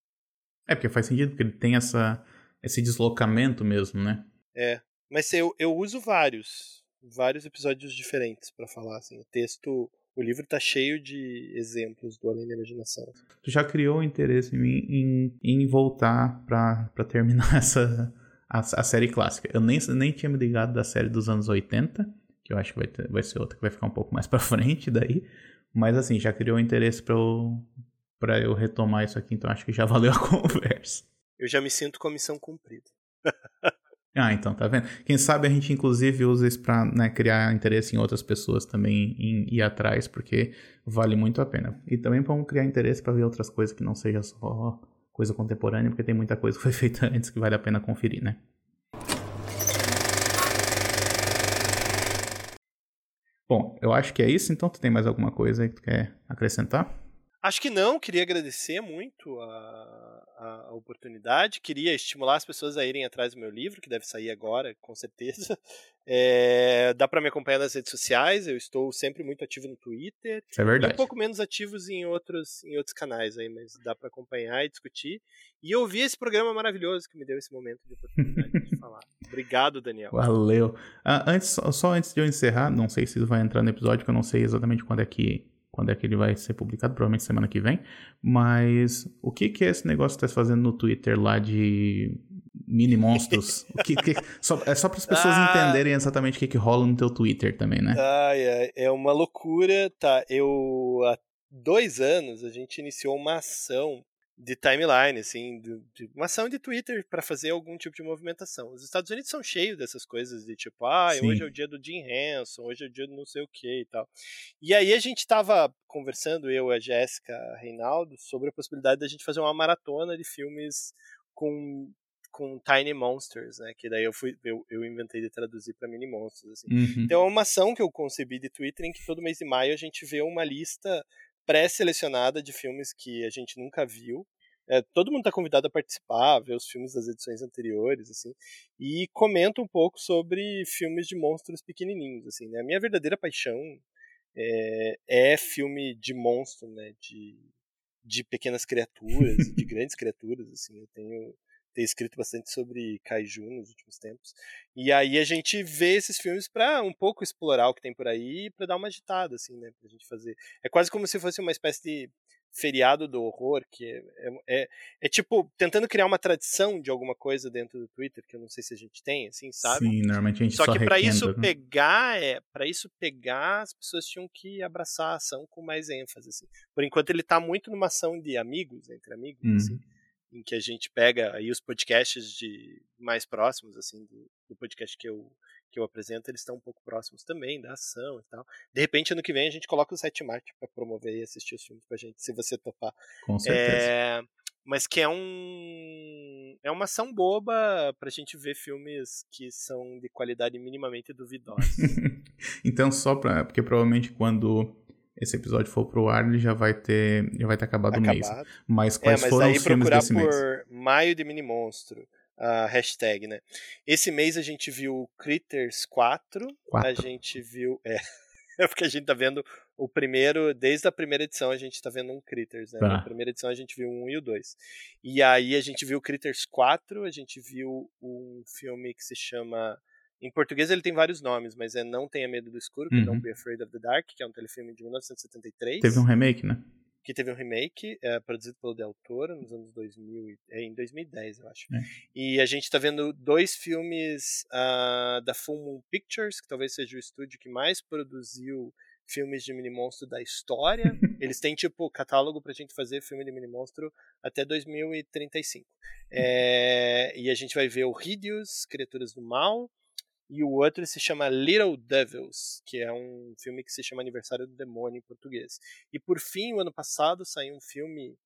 Speaker 1: É, porque faz sentido, porque ele tem essa, esse deslocamento mesmo, né?
Speaker 2: É. Mas eu, eu uso vários. Vários episódios diferentes para falar, assim. O texto o livro está cheio de exemplos do além da imaginação.
Speaker 1: Tu já criou interesse em mim em, em voltar para terminar essa a, a, série clássica. Eu nem, nem tinha me ligado da série dos anos 80, que eu acho que vai, ter, vai ser outra que vai ficar um pouco mais para frente daí. Mas assim, já criou interesse para eu, pra eu retomar isso aqui, então acho que já valeu a conversa.
Speaker 2: Eu já me sinto com a missão cumprida.
Speaker 1: Ah, então, tá vendo? Quem sabe a gente inclusive usa isso pra né, criar interesse em outras pessoas também em ir atrás, porque vale muito a pena. E também vamos criar interesse para ver outras coisas que não seja só coisa contemporânea, porque tem muita coisa que foi feita antes que vale a pena conferir, né? Bom, eu acho que é isso, então tu tem mais alguma coisa aí que tu quer acrescentar?
Speaker 2: Acho que não, queria agradecer muito a, a, oportunidade, queria estimular as pessoas a irem atrás do meu livro, que deve sair agora, com certeza. É, dá para me acompanhar nas redes sociais, eu estou sempre muito ativo no Twitter.
Speaker 1: Isso é verdade.
Speaker 2: um pouco menos ativos em outros, em outros canais aí, mas dá para acompanhar e discutir. E ouvir esse programa maravilhoso que me deu esse momento de oportunidade de falar. Obrigado, Daniel.
Speaker 1: Valeu. Ah, antes, só antes de eu encerrar, não sei se isso vai entrar no episódio, porque eu não sei exatamente quando é que quando é que ele vai ser publicado, provavelmente semana que vem. Mas o que, que é esse negócio que está fazendo no Twitter lá de mini monstros? que, que, só, é só para as pessoas ah, entenderem exatamente o que, que rola no teu Twitter também, né?
Speaker 2: Ah, é, é uma loucura, tá? Eu há dois anos a gente iniciou uma ação de timeline, assim, de, de uma ação de Twitter para fazer algum tipo de movimentação. Os Estados Unidos são cheios dessas coisas de tipo, ah, Sim. hoje é o dia do Jim Henson, hoje é o dia do não sei o que e tal. E aí a gente estava conversando, eu e a Jéssica Reinaldo, sobre a possibilidade da gente fazer uma maratona de filmes com com Tiny Monsters, né? Que daí eu fui eu, eu inventei de traduzir para Mini Monsters, assim. Uhum. Então é uma ação que eu concebi de Twitter em que todo mês de maio a gente vê uma lista pré-selecionada de filmes que a gente nunca viu. É, todo mundo está convidado a participar, ver os filmes das edições anteriores, assim, e comenta um pouco sobre filmes de monstros pequenininhos, assim, né? A minha verdadeira paixão é, é filme de monstro, né? De, de pequenas criaturas, de grandes criaturas, assim. Eu tenho tenho escrito bastante sobre kaiju nos últimos tempos. E aí a gente vê esses filmes para um pouco explorar o que tem por aí, para dar uma agitada assim, né, pra gente fazer. É quase como se fosse uma espécie de feriado do horror, que é, é, é, é, tipo tentando criar uma tradição de alguma coisa dentro do Twitter, que eu não sei se a gente tem, assim, sabe?
Speaker 1: Sim, normalmente a gente
Speaker 2: só,
Speaker 1: só
Speaker 2: que
Speaker 1: para
Speaker 2: isso né? pegar, é, para isso pegar, as pessoas tinham que abraçar a ação com mais ênfase, assim. Por enquanto ele tá muito numa ação de amigos, entre amigos, hum. assim, em que a gente pega aí os podcasts de mais próximos, assim, do, do podcast que eu que eu apresento, eles estão um pouco próximos também da ação e tal. De repente, ano que vem, a gente coloca o site Marte para promover e assistir os filmes com a gente, se você topar.
Speaker 1: Com certeza.
Speaker 2: É, mas que é um é uma ação boba pra gente ver filmes que são de qualidade minimamente duvidosa.
Speaker 1: então só para porque provavelmente quando esse episódio for pro ar, ele já vai ter já vai ter acabado, acabado. o mês. Mas quais é, mas foram os filmes desse mês?
Speaker 2: por Maio de Mini Monstro a hashtag, né? Esse mês a gente viu Critters 4, 4. a gente viu. É, é porque a gente tá vendo o primeiro, desde a primeira edição a gente tá vendo um Critters, né? Tá. Na primeira edição a gente viu um e o dois. E aí a gente viu Critters 4, a gente viu um filme que se chama. Em português ele tem vários nomes, mas é Não Tenha Medo do Escuro, que é uhum. Don't Be Afraid of the Dark, que é um telefilme de 1973.
Speaker 1: Teve um remake, né?
Speaker 2: Que teve um remake é, produzido pelo Del Toro nos anos 2000, é, em 2010, eu acho. É. E a gente está vendo dois filmes uh, da Full Moon Pictures, que talvez seja o estúdio que mais produziu filmes de mini monstro da história. Eles têm tipo catálogo pra gente fazer filme de mini monstro até 2035. É, e a gente vai ver o Hideous, Criaturas do Mal, e o outro se chama Little Devils, que é um filme que se chama Aniversário do Demônio em português. E por fim, o ano passado saiu um filme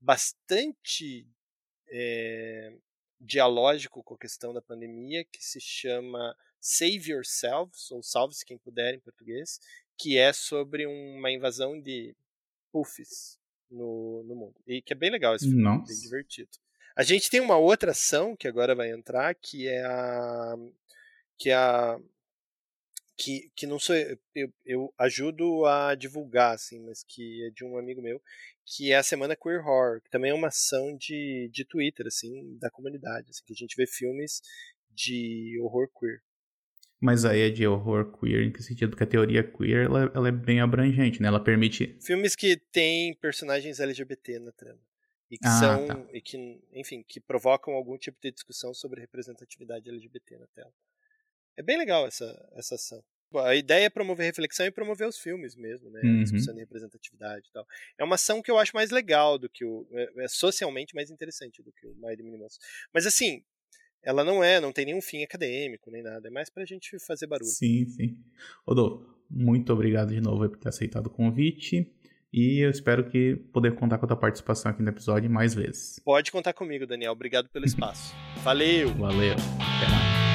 Speaker 2: bastante é, dialógico com a questão da pandemia, que se chama Save Yourselves, ou Salve-se Quem Puder em português, que é sobre uma invasão de puffs no, no mundo. E que é bem legal esse filme, Nossa. bem divertido. A gente tem uma outra ação que agora vai entrar, que é a que a que, que não sou eu, eu ajudo a divulgar assim, mas que é de um amigo meu, que é a semana Queer Horror, que também é uma ação de, de Twitter assim, da comunidade, assim, que a gente vê filmes de horror queer.
Speaker 1: Mas aí é de horror queer, em que sentido? Porque a teoria queer ela, ela é bem abrangente, né? Ela permite.
Speaker 2: Filmes que têm personagens LGBT na trama. E que ah, são. Tá. E que, enfim, que provocam algum tipo de discussão sobre representatividade LGBT na tela. É bem legal essa, essa ação. A ideia é promover reflexão e promover os filmes mesmo, né? Uhum. Discussão de representatividade e tal. É uma ação que eu acho mais legal do que o. É, é socialmente mais interessante do que o Mighty Mini Monsters. Mas assim, ela não é, não tem nenhum fim acadêmico nem nada, é mais pra gente fazer barulho.
Speaker 1: Sim, sim. Rodolfo, muito obrigado de novo por ter aceitado o convite. E eu espero que poder contar com a tua participação aqui no episódio mais vezes.
Speaker 2: Pode contar comigo, Daniel. Obrigado pelo espaço. Valeu!
Speaker 1: Valeu. Até mais.